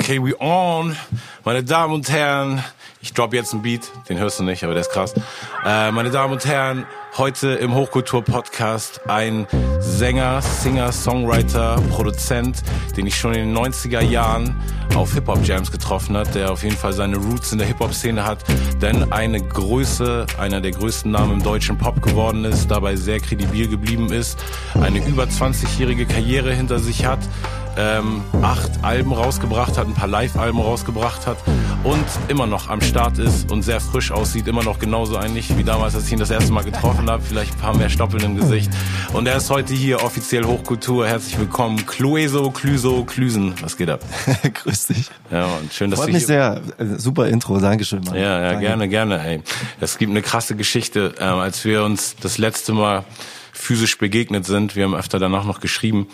Okay, we on. Meine Damen und Herren, ich drop jetzt einen Beat, den hörst du nicht, aber der ist krass. Äh, meine Damen und Herren, heute im Hochkultur-Podcast ein Sänger, Singer, Songwriter, Produzent, den ich schon in den 90er Jahren auf Hip-Hop-Jams getroffen hat, der auf jeden Fall seine Roots in der Hip-Hop-Szene hat, denn eine Größe, einer der größten Namen im deutschen Pop geworden ist, dabei sehr kredibil geblieben ist, eine über 20-jährige Karriere hinter sich hat, ähm, acht Alben rausgebracht hat, ein paar Live-Alben rausgebracht hat und immer noch am Start ist und sehr frisch aussieht, immer noch genauso eigentlich wie damals, als ich ihn das erste Mal getroffen habe, vielleicht ein paar mehr Stoppeln im Gesicht. Und er ist heute hier offiziell Hochkultur. Herzlich willkommen, Clueso, Cluso, Klüsen. Was geht ab? Grüß dich. Ja, und schön, dass Freut du mich sehr. Äh, Super Intro, Dankeschön. Mann. ja, ja, Danke. gerne, gerne. Ey. Es gibt eine krasse Geschichte, ähm, als wir uns das letzte Mal physisch begegnet sind. Wir haben öfter danach noch geschrieben.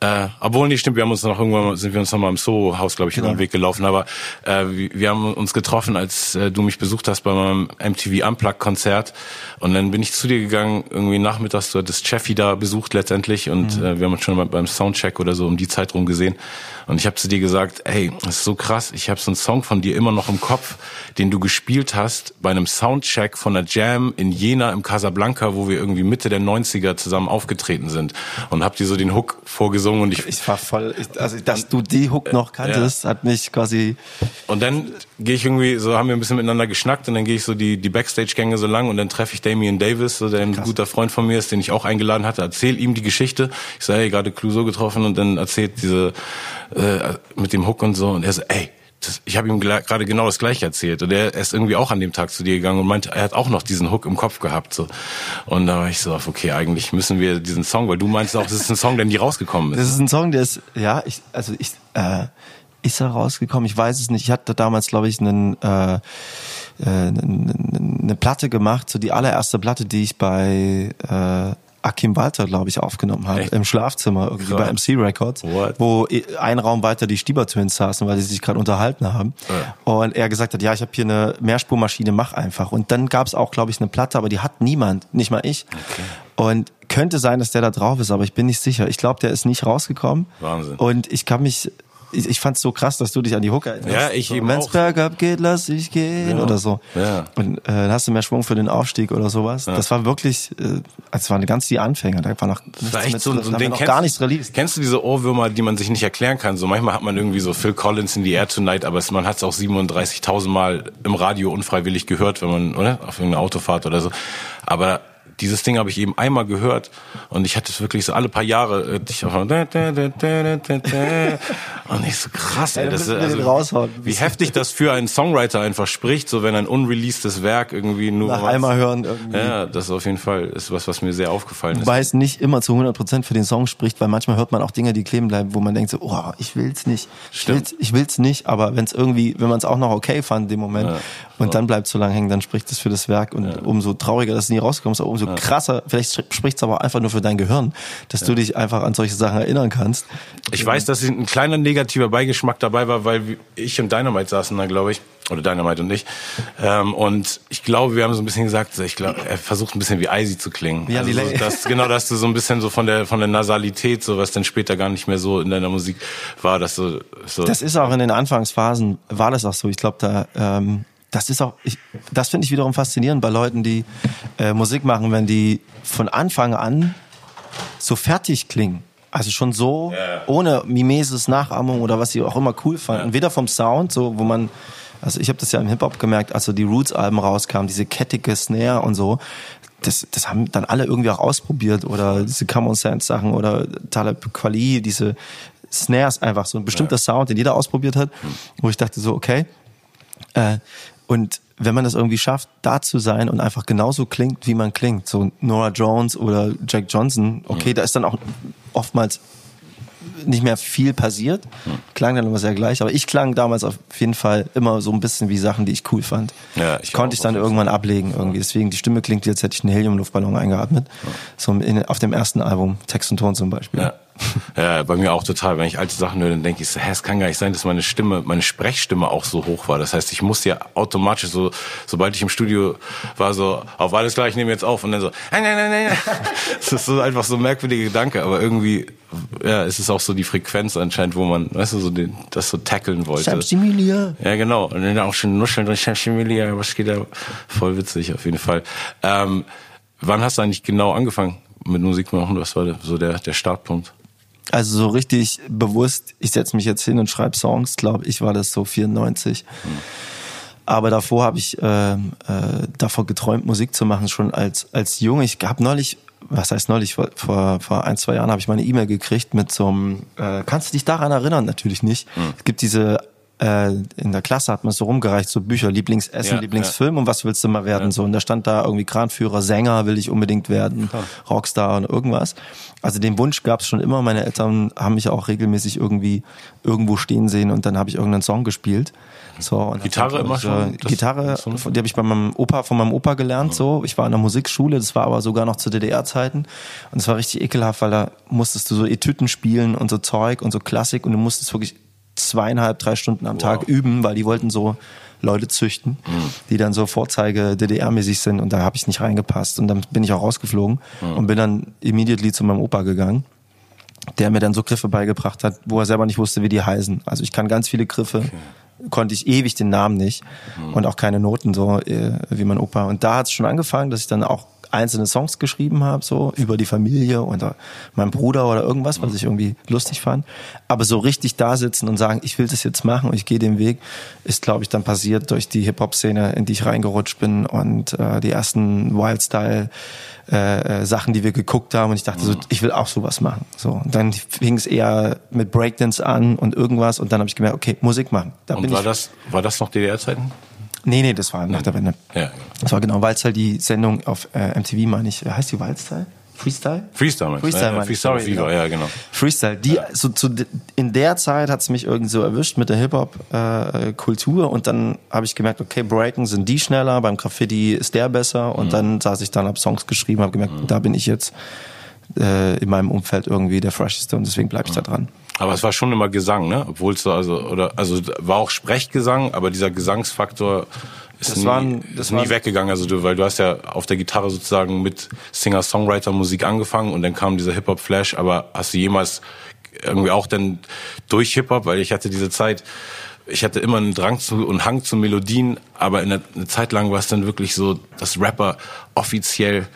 Äh, obwohl nicht stimmt, wir haben uns noch irgendwann sind wir uns noch mal im Soho-Haus, glaube ich, über den Weg gelaufen. Aber äh, wir, haben uns getroffen, als äh, du mich besucht hast bei meinem MTV Unplugged-Konzert. Und dann bin ich zu dir gegangen, irgendwie nachmittags, du hattest Cheffi da besucht letztendlich und äh, wir haben uns schon mal beim Soundcheck oder so um die Zeit rum gesehen. Und ich habe zu dir gesagt, ey, das ist so krass, ich habe so einen Song von dir immer noch im Kopf, den du gespielt hast bei einem Soundcheck von einer Jam in Jena im Casablanca, wo wir irgendwie Mitte der 90er zusammen aufgetreten sind. Und hab dir so den Hook vorgesungen und ich, Ich war voll, ich, also dass du die Hook noch kanntest, hat mich quasi, und dann gehe ich irgendwie, so haben wir ein bisschen miteinander geschnackt und dann gehe ich so die, die Backstage-Gänge so lang und dann treffe ich Damian Davis, so der ein guter Freund von mir ist, den ich auch eingeladen hatte, erzähl ihm die Geschichte. Ich sage, hey, gerade Clouseau getroffen und dann erzählt diese, äh, mit dem Hook und so und er so, ey, das, ich habe ihm gerade genau das gleiche erzählt und er ist irgendwie auch an dem Tag zu dir gegangen und meinte, er hat auch noch diesen Hook im Kopf gehabt so und da war ich so, okay, eigentlich müssen wir diesen Song, weil du meinst auch, das ist ein Song, der nie rausgekommen ist. das ist ein Song, der ist, ja, ich, also ich, äh, ist er rausgekommen? Ich weiß es nicht. Ich hatte damals, glaube ich, einen, äh, äh, eine Platte gemacht, so die allererste Platte, die ich bei äh, Akim Walter, glaube ich, aufgenommen habe, Echt? im Schlafzimmer, irgendwie Krass. bei MC Records, What? wo ein Raum weiter die Stieber Twins saßen, weil sie sich gerade unterhalten haben. Und er gesagt hat, ja, ich habe hier eine Mehrspurmaschine, mach einfach. Und dann gab es auch, glaube ich, eine Platte, aber die hat niemand, nicht mal ich. Und könnte sein, dass der da drauf ist, aber ich bin nicht sicher. Ich glaube, der ist nicht rausgekommen. Wahnsinn. Und ich kann mich, ich, ich fand's so krass, dass du dich an die Hook erinnerst. Ja, ich so, eben Wenn's bergab geht, lass ich gehen Ja. oder so. Ja. Und äh, dann hast du mehr Schwung für den Aufstieg oder sowas. Das war wirklich, äh, es waren ganz die Anfänger. Da war noch nichts war echt mit, so, da so ein Ding. noch Kennst- gar nichts released. Kennst du diese Ohrwürmer, die man sich nicht erklären kann? So manchmal hat man irgendwie so Phil Collins in the Air Tonight, aber man hat es auch 37.000 Mal im Radio unfreiwillig gehört, wenn man, oder? Auf irgendeiner Autofahrt oder so. Aber dieses Ding habe ich eben einmal gehört und ich hatte es wirklich so alle paar Jahre. äh, Ich und ich so krass, ey, Ja, das ist, raushauen. wie heftig das für einen Songwriter einfach spricht, so wenn ein unreleastes Werk irgendwie nur Nach was- einmal hören irgendwie. Ja, das ist auf jeden Fall ist was, was mir sehr aufgefallen ist. Wobei es nicht immer zu 100% für den Song spricht, weil manchmal hört man auch Dinge, die kleben bleiben, wo man denkt so, oh, ich will's nicht. Ich Stimmt. will's, ich will's nicht, aber wenn es irgendwie, wenn man es auch noch okay fand in dem Moment und dann bleibt so lange hängen, dann spricht es für das Werk und umso trauriger, dass es nie rausgekommen ist, aber umso krasser, vielleicht spricht es aber einfach nur für dein Gehirn, dass du dich einfach an solche Sachen erinnern kannst. Ich weiß, dass ein kleiner negativer Beigeschmack dabei war, weil ich und Dynamite saßen da, glaube ich, oder Dynamite und ich. Ähm, und ich glaube, wir haben so ein bisschen gesagt, ich glaube, er versucht ein bisschen wie Eisy zu klingen. Wie also so, dass, genau, dass du so ein bisschen so von der von der Nasalität, so was dann später gar nicht mehr so in deiner Musik war, dass du so. Das ist auch in den Anfangsphasen, war das auch so. Ich glaube, da, ähm, das ist auch, ich, das finde ich wiederum faszinierend bei Leuten, die äh, Musik machen, wenn die von Anfang an so fertig klingen. Also schon so, Ja. ohne Mimesis, Nachahmung oder was sie auch immer cool fanden. Weder vom Sound, so wo man, also ich habe das ja im Hip-Hop gemerkt, als so die Roots-Alben rauskamen, diese kettige Snare und so, das, das haben dann alle irgendwie auch ausprobiert oder diese Come On Sense Sachen oder Talib Kweli, diese Snares einfach, so ein bestimmter Sound, den jeder ausprobiert hat, wo ich dachte so, okay, äh, und wenn man das irgendwie schafft, da zu sein und einfach genauso klingt, wie man klingt, so Nora Jones oder Jack Johnson, okay, da ist dann auch oftmals nicht mehr viel passiert, klang dann immer sehr gleich, aber ich klang damals auf jeden Fall immer so ein bisschen wie Sachen, die ich cool fand. Ja, ich Konnte ich dann irgendwann ablegen irgendwie, deswegen die Stimme klingt, als hätte ich einen Heliumluftballon eingeatmet, so in, auf dem ersten Album, Text und Ton zum Beispiel. Ja. Ja, bei mir auch total. Wenn ich alte Sachen höre, dann denke ich so, hä, es kann gar nicht sein, dass meine Stimme, meine Sprechstimme auch so hoch war. Das heißt, ich muss ja automatisch so, sobald ich im Studio war, so, auf alles klar, ich nehme jetzt auf und dann so, nein, nein, nein, nein. Das ist so einfach so ein merkwürdiger Gedanke, aber irgendwie, ja, es ist auch so die Frequenz anscheinend, wo man, weißt du, so den, das so tackeln wollte. Emilia. Ja, genau. Und dann auch schon nuscheln durch Emilia, was geht da? Voll witzig, auf jeden Fall. Ähm, wann hast du eigentlich genau angefangen mit Musik machen? Was war so der, der Startpunkt? Also so richtig bewusst, ich setze mich jetzt hin und schreibe Songs, glaube ich, war das so 94. Hm. Aber davor habe ich äh, äh, davor geträumt, Musik zu machen, schon als, als Junge. Ich habe neulich, was heißt neulich, vor, vor, ein, zwei Jahren habe ich meine E-Mail gekriegt mit so einem, äh, kannst du dich daran erinnern? Natürlich nicht. Hm. Es gibt diese äh, in der Klasse hat man so rumgereicht, so Bücher, Lieblingsessen, ja, Lieblingsfilm ja. und was willst du mal werden? Ja. So, und da stand da irgendwie Kranführer, Sänger will ich unbedingt werden, Klar. Rockstar und irgendwas. Also den Wunsch gab es schon immer. Meine Eltern haben mich auch regelmäßig irgendwie irgendwo stehen sehen und dann habe ich irgendeinen Song gespielt. So, und Gitarre immer schon? Gitarre, die habe ich bei meinem Opa, von meinem Opa gelernt. So, ich war in der Musikschule, das war aber sogar noch zu DDR-Zeiten und es war richtig ekelhaft, weil da musstest du so Etüten spielen und so Zeug und so Klassik und du musstest wirklich zweieinhalb, drei Stunden am wow. Tag üben, weil die wollten so Leute züchten, mhm. die dann so Vorzeige DDR-mäßig sind und da habe ich nicht reingepasst. Und dann bin ich auch rausgeflogen mhm. und bin dann immediately zu meinem Opa gegangen, der mir dann so Griffe beigebracht hat, wo er selber nicht wusste, wie die heißen. Also ich kann ganz viele Griffe, okay. konnte ich ewig den Namen nicht mhm. und auch keine Noten so äh, wie mein Opa. Und da hat es schon angefangen, dass ich dann auch einzelne Songs geschrieben habe, so über die Familie oder meinen Bruder oder irgendwas, was ich irgendwie lustig fand. Aber so richtig da sitzen und sagen, ich will das jetzt machen und ich gehe den Weg, ist, glaube ich, dann passiert durch die Hip-Hop-Szene, in die ich reingerutscht bin und äh, die ersten Wildstyle äh, äh, Sachen, die wir geguckt haben und ich dachte so, ich will auch sowas machen. So und dann fing es eher mit Breakdance an und irgendwas und dann habe ich gemerkt, okay, Musik machen. Da und war das war das noch DDR-Zeiten? Nee, nee, das war nach der Wende. Ja. Das war genau Walzteil, die Sendung auf äh, MTV, meine ich. Heißt die Walzteil? Freestyle? Freestyle, Freestyle, ja, Freestyle Sorry, genau. ja, genau. Freestyle. Die, ja. so, zu, in der Zeit hat es mich irgendwie so erwischt mit der Hip-Hop-Kultur äh, und dann habe ich gemerkt, okay, Breaken sind die schneller, beim Graffiti ist der besser und mhm. dann saß ich dann, habe Songs geschrieben, habe gemerkt, mhm. da bin ich jetzt äh, in meinem Umfeld irgendwie der Fresheste und deswegen bleibe ich da dran. Aber es war schon immer Gesang, ne? Obwohl es so, also, oder, also war auch Sprechgesang, aber dieser Gesangsfaktor ist, das nie, waren, das ist nie waren, weggegangen. Also du, weil du hast ja auf der Gitarre sozusagen mit Singer-Songwriter-Musik angefangen und dann kam dieser Hip-Hop-Flash, aber hast du jemals irgendwie auch dann durch Hip-Hop, weil ich hatte diese Zeit, ich hatte immer einen Drang zu und Hang zu Melodien, aber in der, eine Zeit lang war es dann wirklich so, dass Rapper offiziell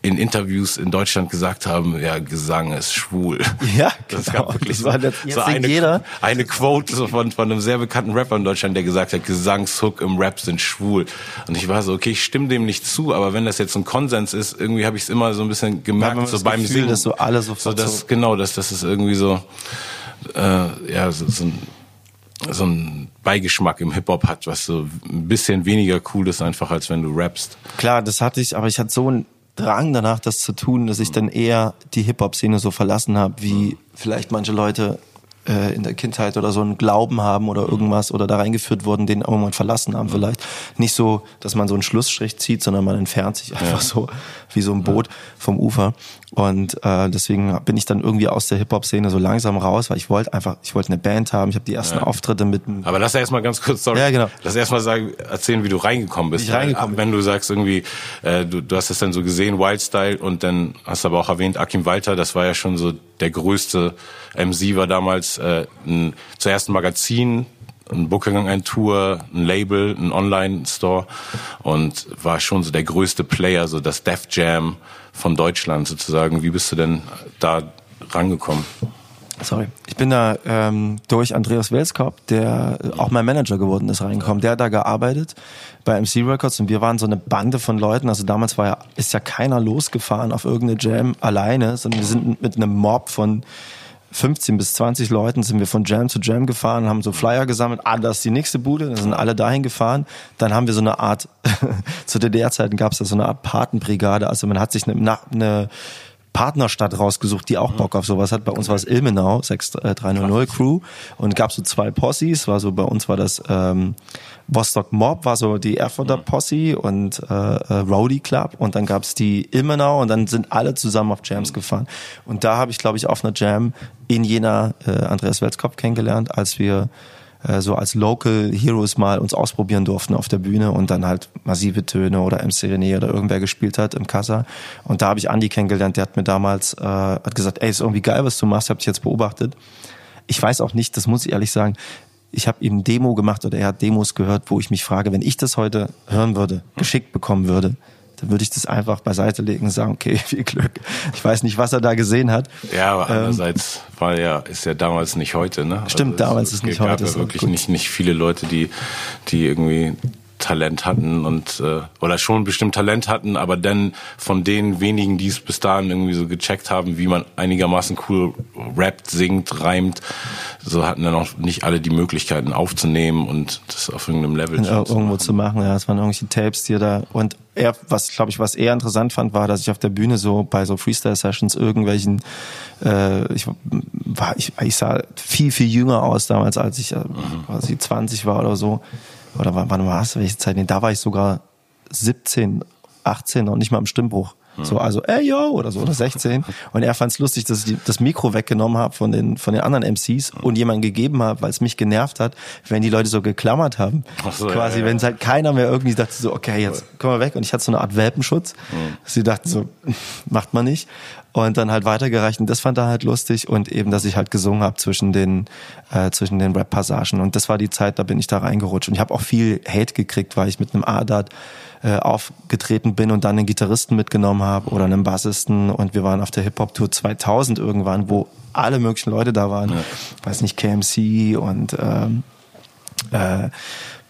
in Interviews in Deutschland gesagt haben, ja, Gesang ist schwul. Ja, das genau. gab wirklich das war das, so eine, jeder. eine Quote so von, von einem sehr bekannten Rapper in Deutschland, der gesagt hat, Gesangshook im Rap sind schwul. Und ich war so, okay, ich stimme dem nicht zu, aber wenn das jetzt ein Konsens ist, irgendwie habe ich es immer so ein bisschen gemerkt, so beim Gefühl, Singen. Dass so alle so, so das, Genau, dass das ist irgendwie so, äh, ja, so, so ein so ein Beigeschmack im Hip-Hop hat, was so ein bisschen weniger cool ist einfach, als wenn du rappst. Klar, das hatte ich, aber ich hatte so ein Drang danach, das zu tun, dass ich dann eher die Hip-Hop-Szene so verlassen habe, wie vielleicht manche Leute äh, in der Kindheit oder so einen Glauben haben oder irgendwas oder da reingeführt wurden, den mal verlassen haben vielleicht. Nicht so, dass man so einen Schlussstrich zieht, sondern man entfernt sich einfach so wie so ein Boot vom Ufer. Und äh, deswegen bin ich dann irgendwie aus der Hip-Hop-Szene so langsam raus, weil ich wollte einfach, ich wollte eine Band haben, ich habe die ersten ja. Auftritte mit Aber lass erstmal ganz kurz, sorry, ja, genau. lass erstmal sagen, erzählen, wie du reingekommen bist. Ich reingekommen Wenn du sagst irgendwie, äh, du, du hast es dann so gesehen, Wildstyle, und dann hast du aber auch erwähnt, Akim Walter, das war ja schon so der größte MC, war damals äh, ein, zuerst ein Magazin, ein Booking, ein Tour, ein Label, ein Online-Store und war schon so der größte Player, so das Def Jam von Deutschland sozusagen. Wie bist du denn da rangekommen? Sorry. Ich bin da ähm, durch Andreas Welskop, der auch mein Manager geworden ist, reingekommen. Der hat da gearbeitet bei MC Records und wir waren so eine Bande von Leuten. Also damals war ja, ist ja keiner losgefahren auf irgendeine Jam alleine, sondern wir sind mit einem Mob von 15 bis 20 Leuten sind wir von Jam zu Jam gefahren, haben so Flyer gesammelt. Ah, das ist die nächste Bude. Dann sind alle dahin gefahren. Dann haben wir so eine Art, zu DDR-Zeiten gab es da so eine Art Patenbrigade. Also man hat sich eine, eine Partnerstadt rausgesucht, die auch Bock auf sowas hat. Bei uns war es Ilmenau, 6300 Crew und gab so zwei Possis, war so bei uns war das ähm, Vostok Mob war so die Erfurter mhm. Posse und äh, äh, Rowdy Club und dann gab's die Ilmenau und dann sind alle zusammen auf Jams mhm. gefahren. Und da habe ich, glaube ich, auf einer Jam in Jena äh, Andreas Welskopf kennengelernt, als wir äh, so als Local Heroes mal uns ausprobieren durften auf der Bühne und dann halt massive Töne oder MC René oder irgendwer gespielt hat im Kassa. Und da habe ich Andy kennengelernt, der hat mir damals äh, hat gesagt, ey, ist irgendwie geil, was du machst, hab dich jetzt beobachtet. Ich weiß auch nicht, das muss ich ehrlich sagen, ich habe ihm Demo gemacht oder er hat Demos gehört, wo ich mich frage, wenn ich das heute hören würde, geschickt bekommen würde, dann würde ich das einfach beiseite legen und sagen, okay, viel Glück. Ich weiß nicht, was er da gesehen hat. Ja, aber ähm, andererseits war ja, ist ja damals nicht heute, ne? Stimmt, also damals ist nicht heute. Es gab ja wirklich nicht, nicht viele Leute, die, die irgendwie Talent hatten und äh, oder schon bestimmt Talent hatten, aber dann von den wenigen, die es bis dahin irgendwie so gecheckt haben, wie man einigermaßen cool rappt, singt, reimt, so hatten dann auch nicht alle die Möglichkeiten aufzunehmen und das auf irgendeinem Level zu irgendwo machen. zu machen. Ja, es waren irgendwelche Tapes, die da und er, was glaube ich, was er interessant fand, war, dass ich auf der Bühne so bei so Freestyle Sessions irgendwelchen, äh, ich war, ich, ich sah viel viel jünger aus damals, als ich, äh, als ich 20 war oder so oder wann war es, welche Zeit? Nee, da war ich sogar 17, 18 noch nicht mal im Stimmbruch. So, also, ey yo, oder so, oder 16. Und er fand es lustig, dass ich das Mikro weggenommen habe von den, von den anderen MCs und jemand gegeben habe, weil es mich genervt hat, wenn die Leute so geklammert haben. So, Quasi, ja, ja. wenn es halt keiner mehr irgendwie dachte so, okay, jetzt komm mal weg. Und ich hatte so eine Art Welpenschutz. Mhm. Sie dachten so, macht man nicht. Und dann halt weitergereicht. Und das fand er halt lustig. Und eben, dass ich halt gesungen habe zwischen den, äh, zwischen den Rap-Passagen. Und das war die Zeit, da bin ich da reingerutscht. Und ich habe auch viel Hate gekriegt, weil ich mit einem Adat äh, aufgetreten bin und dann einen Gitarristen mitgenommen habe oder einen Bassisten und wir waren auf der Hip-Hop-Tour 2000 irgendwann, wo alle möglichen Leute da waren. Ja. Weiß nicht, KMC und ähm, äh,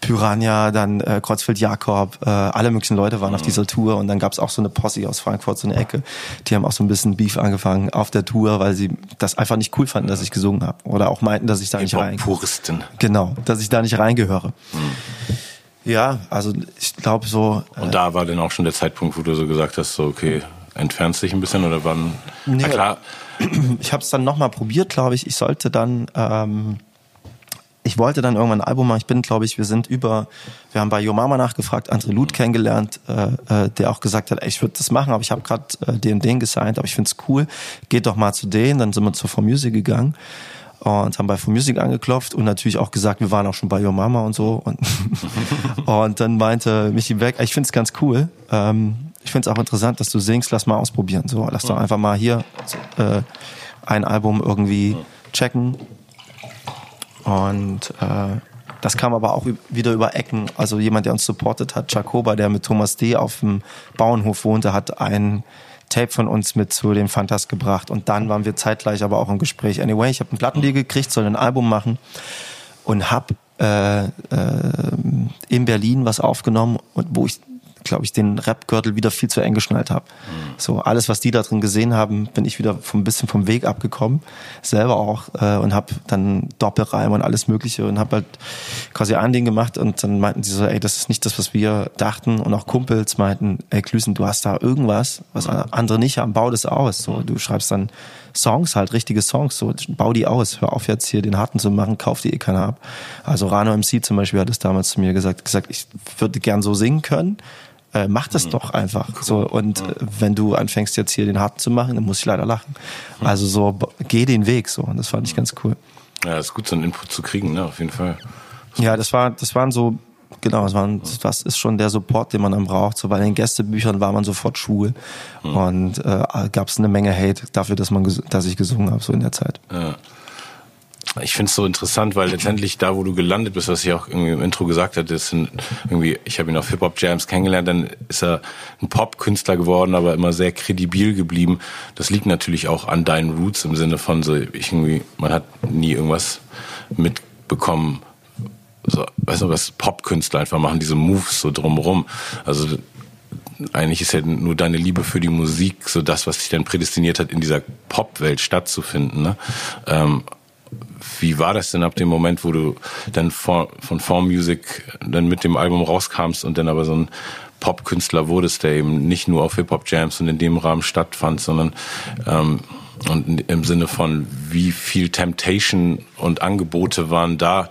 Piranha, dann äh, Kreuzfeld Jakob, äh, alle möglichen Leute waren mhm. auf dieser Tour und dann gab es auch so eine Posse aus Frankfurt, so eine Ecke, die haben auch so ein bisschen Beef angefangen auf der Tour, weil sie das einfach nicht cool fanden, dass ich gesungen habe oder auch meinten, dass ich da nicht rein. Puristen. Genau, dass ich da nicht reingehöre. Mhm. Ja, also ich glaube so. Und äh, da war dann auch schon der Zeitpunkt, wo du so gesagt hast, so okay, entfernst dich ein bisschen oder wann? Nee, Na klar. Ich habe es dann nochmal probiert, glaube ich. Ich sollte dann, ähm, ich wollte dann irgendwann ein Album machen. Ich bin, glaube ich, wir sind über, wir haben bei Yo Mama nachgefragt, André Luth kennengelernt, äh, äh, der auch gesagt hat, ey, ich würde das machen, aber ich habe gerade äh, den den gesigned, aber ich find's cool. Geht doch mal zu denen. Dann sind wir zur For Music gegangen und haben bei For Music angeklopft und natürlich auch gesagt, wir waren auch schon bei Your Mama und so. Und, und dann meinte Michi Beck, ich finde es ganz cool. Ähm, ich finde es auch interessant, dass du singst, lass mal ausprobieren. So, lass doch einfach mal hier äh, ein Album irgendwie checken. Und äh, das kam aber auch wieder über Ecken. Also jemand, der uns supportet hat, Jacoba, der mit Thomas D. auf dem Bauernhof wohnte, hat ein Tape von uns mit zu den Fantas gebracht. Und dann waren wir zeitgleich aber auch im Gespräch. Anyway, ich habe einen Plattendeal gekriegt, soll ein Album machen und habe äh, äh, in Berlin was aufgenommen, wo ich glaube ich, den Rap-Gürtel wieder viel zu eng geschnallt habe. Mhm. So alles, was die da drin gesehen haben, bin ich wieder ein bisschen vom Weg abgekommen, selber auch äh, und habe dann Doppelreim und alles Mögliche und habe halt quasi ein Ding gemacht und dann meinten sie so, ey, das ist nicht das, was wir dachten und auch Kumpels meinten, ey, Klüsen, du hast da irgendwas, was mhm. andere nicht haben, bau das aus. So, du schreibst dann Songs halt, richtige Songs, so bau die aus, hör auf jetzt hier den harten zu machen, kauf die eh keiner ab. Also Rano MC zum Beispiel hat es damals zu mir gesagt, gesagt, ich würde gern so singen können, äh, mach das mhm. doch einfach. Cool. So und mhm. wenn du anfängst jetzt hier den harten zu machen, dann muss ich leider lachen. Mhm. Also so geh den Weg so und das fand ich ganz cool. Ja, ist gut so einen Input zu kriegen, ne, auf jeden Fall. Ja, das war das waren so genau, das, waren, das ist schon der Support, den man dann braucht. So bei den Gästebüchern war man sofort schwul mhm. und äh, gab es eine Menge Hate dafür, dass man dass ich gesungen habe so in der Zeit. Ja ich finde es so interessant, weil letztendlich da, wo du gelandet bist, was ich auch irgendwie im Intro gesagt hatte, ist irgendwie, ich habe ihn auf Hip-Hop-Jams kennengelernt, dann ist er ein Pop-Künstler geworden, aber immer sehr kredibil geblieben. Das liegt natürlich auch an deinen Roots im Sinne von so, ich irgendwie, man hat nie irgendwas mitbekommen, so, weißt du, was Pop-Künstler einfach machen, diese Moves so drumrum. Also eigentlich ist ja nur deine Liebe für die Musik so das, was dich dann prädestiniert hat, in dieser Pop-Welt stattzufinden. Ne? Ähm, wie war das denn ab dem Moment, wo du dann von, von Form Music dann mit dem Album rauskamst und dann aber so ein Popkünstler wurdest, der eben nicht nur auf Hip-Hop-Jams und in dem Rahmen stattfand, sondern ähm, und im Sinne von wie viel Temptation und Angebote waren da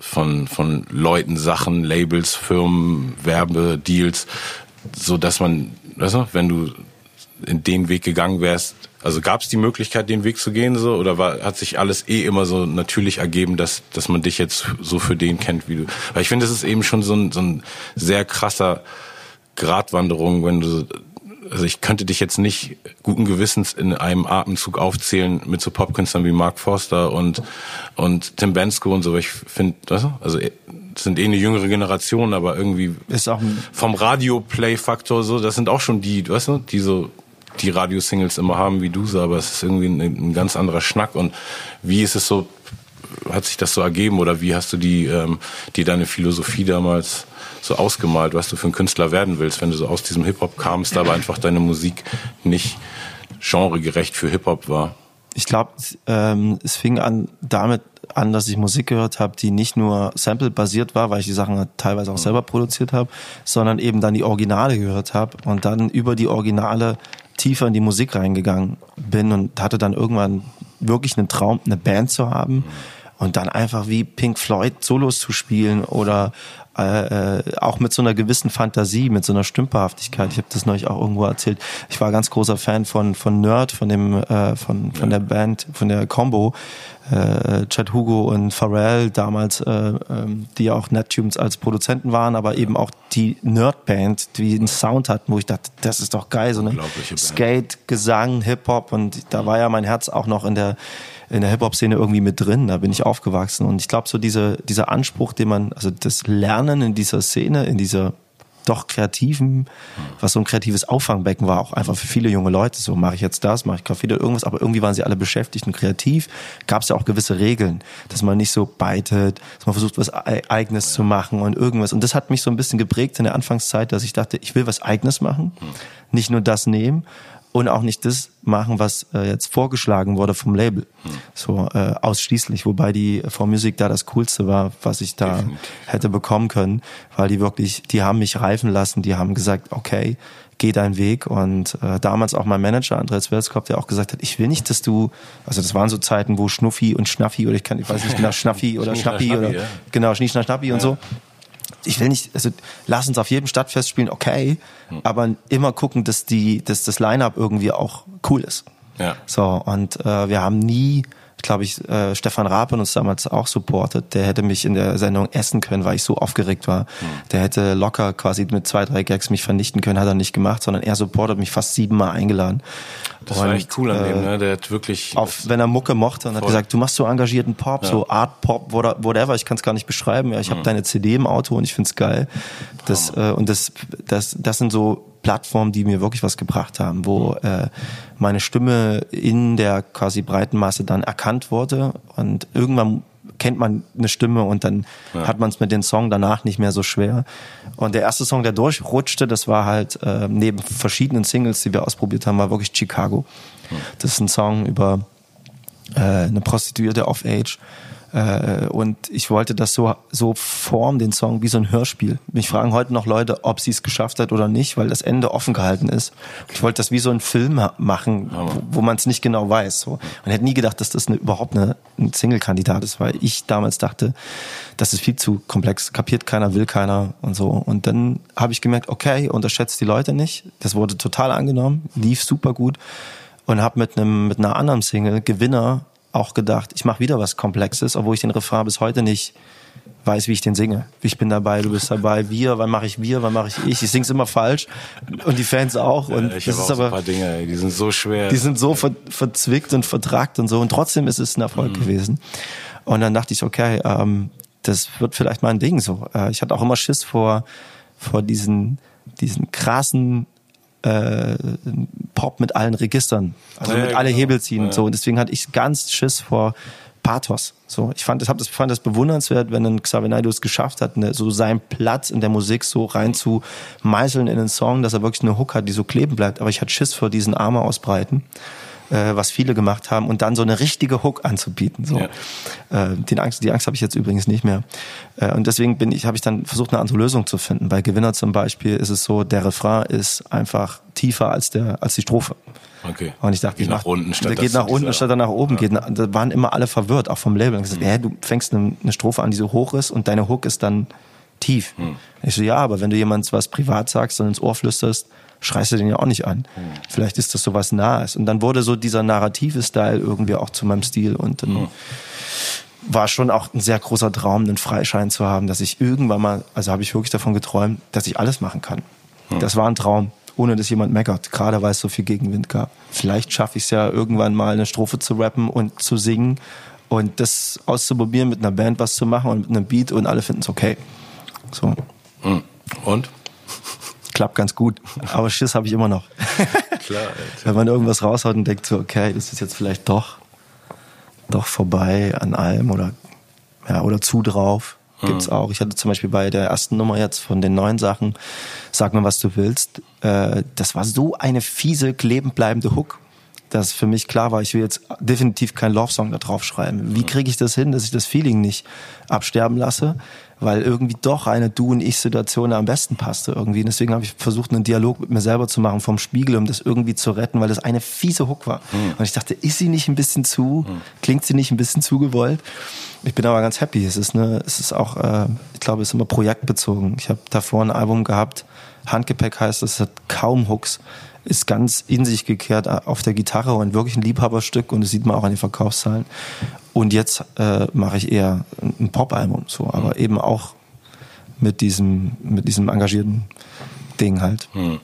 von, von Leuten, Sachen, Labels, Firmen, Werbedeals, so dass man, weißt du, wenn du in den Weg gegangen wärst, also gab es die Möglichkeit, den Weg zu gehen, so, oder war, hat sich alles eh immer so natürlich ergeben, dass, dass man dich jetzt so für den kennt, wie du. Weil ich finde, das ist eben schon so ein, so ein sehr krasser Gratwanderung, wenn du also ich könnte dich jetzt nicht guten Gewissens in einem Atemzug aufzählen mit so Popkünstlern wie Mark Forster und und Tim Bensko und so. Ich finde, weißt du, also sind eh eine jüngere Generation, aber irgendwie ist auch vom Radio-Play-Faktor so, das sind auch schon die, weißt du, die so die Radiosingles immer haben wie du so, aber es ist irgendwie ein, ein ganz anderer Schnack. Und wie ist es so, hat sich das so ergeben oder wie hast du die, ähm, die deine Philosophie damals so ausgemalt, was du für ein Künstler werden willst, wenn du so aus diesem Hip-Hop kamst, aber einfach deine Musik nicht genregerecht für Hip-Hop war? Ich glaube, ähm, es fing an damit an, dass ich Musik gehört habe, die nicht nur Sample-basiert war, weil ich die Sachen teilweise auch selber produziert habe, sondern eben dann die Originale gehört habe und dann über die Originale tiefer in die Musik reingegangen bin und hatte dann irgendwann wirklich einen Traum, eine Band zu haben und dann einfach wie Pink Floyd Solos zu spielen oder äh, äh, auch mit so einer gewissen Fantasie, mit so einer Stümperhaftigkeit. Ich habe das neulich auch irgendwo erzählt. Ich war ganz großer Fan von von Nerd, von dem äh, von von der Band, von der Combo. Äh, Chad Hugo und Pharrell damals, äh, ähm, die ja auch Nettunes als Produzenten waren, aber eben auch die Nerd-Band, die einen Sound hatten, wo ich dachte, das ist doch geil, so eine Skate, Gesang, Hip-Hop und da war ja mein Herz auch noch in der in der Hip-Hop-Szene irgendwie mit drin. Da bin ich aufgewachsen. Und ich glaube, so diese, dieser Anspruch, den man, also das Lernen in dieser Szene, in dieser doch kreativen, was so ein kreatives Auffangbecken war, auch einfach für viele junge Leute. So mache ich jetzt das, mache ich Kaffee oder irgendwas, aber irgendwie waren sie alle beschäftigt und kreativ. Gab es ja auch gewisse Regeln, dass man nicht so beitet, dass man versucht, was Eigenes zu machen und irgendwas. Und das hat mich so ein bisschen geprägt in der Anfangszeit, dass ich dachte, ich will was Eigenes machen, nicht nur das nehmen und auch nicht das machen, was äh, jetzt vorgeschlagen wurde vom Label. Hm. So äh, ausschließlich, wobei die For Music da das Coolste war, was ich da Definitiv. hätte bekommen können, weil die wirklich, die haben mich reifen lassen, die haben gesagt, okay, geh deinen Weg und äh, damals auch mein Manager Andreas Welskopf, der auch gesagt hat, ich will nicht, dass du, also das waren so Zeiten, wo Schnuffi und Schnaffi oder ich kann, ich weiß nicht genau, Schnaffi oder Schnappi oder ja. genau, Schnieschner Schnappi ja. und so ich will nicht, also lass uns auf jedem Stadtfest spielen, okay, hm. aber immer gucken, dass die, dass das Line-up irgendwie auch cool ist. Ja. So, und äh, wir haben nie glaube ich, äh, Stefan Raab uns damals auch supportet. Der hätte mich in der Sendung essen können, weil ich so aufgeregt war. Mhm. Der hätte locker quasi mit zwei, drei Gags mich vernichten können, hat er nicht gemacht, sondern er supportet mich fast siebenmal eingeladen. Das und, war echt cool an dem, ne? Der hat wirklich. Auf, wenn er Mucke mochte und hat gesagt, du machst so engagierten Pop, ja. so Art Pop, whatever, ich kann es gar nicht beschreiben. Ja, ich mhm. habe deine CD im Auto und ich find's geil. Das, äh, und das, das, das sind so Plattformen, die mir wirklich was gebracht haben, wo äh, meine Stimme in der quasi breiten Masse dann erkannt wurde und irgendwann kennt man eine Stimme und dann ja. hat man es mit dem Song danach nicht mehr so schwer. Und der erste Song, der durchrutschte, das war halt äh, neben verschiedenen Singles, die wir ausprobiert haben, war wirklich Chicago. Das ist ein Song über äh, eine Prostituierte of Age äh, und ich wollte das so, so formen, den Song, wie so ein Hörspiel. Mich fragen heute noch Leute, ob sie es geschafft hat oder nicht, weil das Ende offen gehalten ist. Ich wollte das wie so ein Film machen, wo, wo man es nicht genau weiß. So. Man hätte nie gedacht, dass das eine, überhaupt eine, ein Single-Kandidat ist, weil ich damals dachte, das ist viel zu komplex, kapiert keiner, will keiner und so. Und dann habe ich gemerkt, okay, unterschätzt die Leute nicht. Das wurde total angenommen, lief super gut und habe mit einem mit einer anderen Single Gewinner auch gedacht, ich mache wieder was Komplexes, obwohl ich den Refrain bis heute nicht weiß, wie ich den singe. Ich bin dabei, du bist dabei, wir, wann mache ich wir, wann mache ich ich. Ich sing's immer falsch und die Fans auch. Und ja, ich das ist aber so ein paar Dinge, die sind so schwer. Die sind so ver verzwickt und vertragt und so und trotzdem ist es ein Erfolg mhm. gewesen. Und dann dachte ich, okay, ähm, das wird vielleicht mal ein Ding so. Äh, ich hatte auch immer Schiss vor vor diesen diesen krassen äh, Pop mit allen Registern, also ja, mit alle genau. Hebel ziehen. Ja. So und deswegen hatte ich ganz Schiss vor Pathos. So, ich fand, ich hab das, fand das bewundernswert, wenn ein Xavier Naidoo es geschafft hat, ne, so seinen Platz in der Musik so rein zu meißeln in den Song, dass er wirklich eine Hook hat, die so kleben bleibt. Aber ich hatte Schiss vor diesen Arme ausbreiten, äh, was viele gemacht haben, und dann so eine richtige Hook anzubieten. So. Ja. Äh, den Angst, die Angst habe ich jetzt übrigens nicht mehr. Äh, und deswegen bin ich, habe ich dann versucht, eine andere Lösung zu finden. Bei Gewinner zum Beispiel ist es so, der Refrain ist einfach tiefer als der als die Strophe. Okay. Und ich dachte, geht ich nach unten statt der geht nach unten statt nach oben ja. geht. Da waren immer alle verwirrt, auch vom Label. Und gesagt, mhm. du fängst eine, eine, Strophe an, die so hoch ist und deine Hook ist dann tief. Mhm. Ich so, ja, aber wenn du jemand was privat sagst und ins Ohr flüsterst, schreist du den ja auch nicht an. Mhm. Vielleicht ist das so was Nahes. Und dann wurde so dieser narrative Style irgendwie auch zu meinem Stil und dann mhm. war schon auch ein sehr großer Traum, einen Freischein zu haben, dass ich irgendwann mal, also habe ich wirklich davon geträumt, dass ich alles machen kann. Mhm. Das war ein Traum, ohne dass jemand meckert, gerade weil es so viel Gegenwind gab. Vielleicht schaffe ich es ja irgendwann mal eine Strophe zu rappen und zu singen und das auszuprobieren, mit einer Band was zu machen und mit einem Beat und alle finden es okay. So. Mhm. Und? Klappt ganz gut. Aber Schiss habe ich immer noch. Klar, Wenn man irgendwas raushaut und denkt so, okay, das ist jetzt vielleicht doch, doch vorbei an allem oder, ja, oder zu drauf. Gibt's mhm. auch. Ich hatte zum Beispiel bei der ersten Nummer jetzt von den neuen Sachen, sag mir, was du willst. Äh, das war so eine fiese, klebend Hook dass für mich klar war, ich will jetzt definitiv keinen Love-Song da drauf schreiben. Wie kriege ich das hin, dass ich das Feeling nicht absterben lasse? Weil irgendwie doch eine Du- und Ich-Situation am besten passte irgendwie. Und deswegen habe ich versucht, einen Dialog mit mir selber zu machen vom Spiegel, um das irgendwie zu retten, weil das eine fiese Hook war. Mhm. Und ich dachte, ist sie nicht ein bisschen zu, mhm. klingt sie nicht ein bisschen zu gewollt? Ich bin aber ganz happy. Es ist, eine, es ist auch, äh, ich glaube, es ist immer projektbezogen. Ich habe davor ein Album gehabt, Handgepäck heißt es, hat kaum Hooks ist ganz in sich gekehrt auf der Gitarre und wirklich ein Liebhaberstück und das sieht man auch an den Verkaufszahlen. Und jetzt äh, mache ich eher ein Pop-Album, so, aber mhm. eben auch mit diesem, mit diesem engagierten Ding halt. Hm.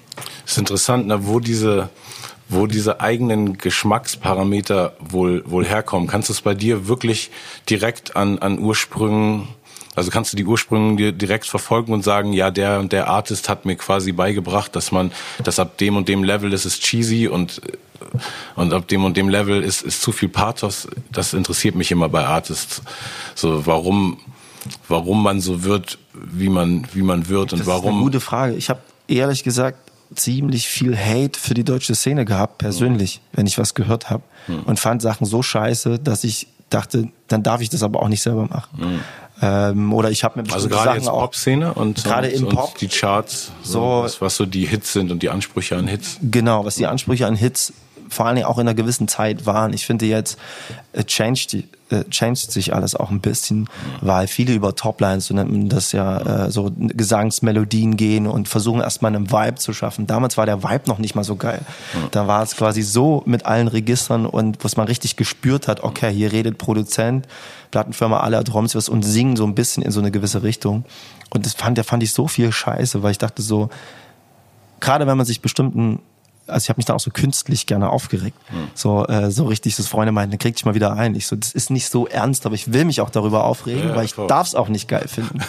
Ist interessant, ne, wo diese, wo diese eigenen Geschmacksparameter wohl, wohl herkommen. Kannst du es bei dir wirklich direkt an, an Ursprüngen also kannst du die Ursprünge dir direkt verfolgen und sagen, ja, der und der Artist hat mir quasi beigebracht, dass man, dass ab dem und dem Level ist es cheesy und und ab dem und dem Level ist, ist zu viel Pathos. Das interessiert mich immer bei Artists. So, warum, warum man so wird, wie man, wie man wird und das warum. Das ist eine gute Frage. Ich habe ehrlich gesagt ziemlich viel Hate für die deutsche Szene gehabt, persönlich, mhm. wenn ich was gehört habe. Mhm. Und fand Sachen so scheiße, dass ich dachte, dann darf ich das aber auch nicht selber machen. Mhm. Ähm, oder ich habe mir also gerade Sachen jetzt Pop-Szene und, gerade im Pop die Charts, so, was, was so die Hits sind und die Ansprüche an Hits. Genau, was die Ansprüche an Hits vor allen Dingen auch in einer gewissen Zeit waren. Ich finde jetzt äh, changed, äh, changed sich alles auch ein bisschen, weil viele über Toplines, so nennt man das ja, äh, so Gesangsmelodien gehen und versuchen erstmal einen Vibe zu schaffen. Damals war der Vibe noch nicht mal so geil. Da war es quasi so mit allen Registern und was man richtig gespürt hat, okay, hier redet Produzent, Plattenfirma, alle Drums was und singen so ein bisschen in so eine gewisse Richtung. Und das fand, da fand ich so viel Scheiße, weil ich dachte so, gerade wenn man sich bestimmten also ich habe mich da auch so künstlich gerne aufgeregt. Hm. So, äh, so richtig, dass Freunde meinten, dann krieg dich mal wieder ein. Ich so, das ist nicht so ernst, aber ich will mich auch darüber aufregen, ja, weil ich darf es auch nicht geil finden.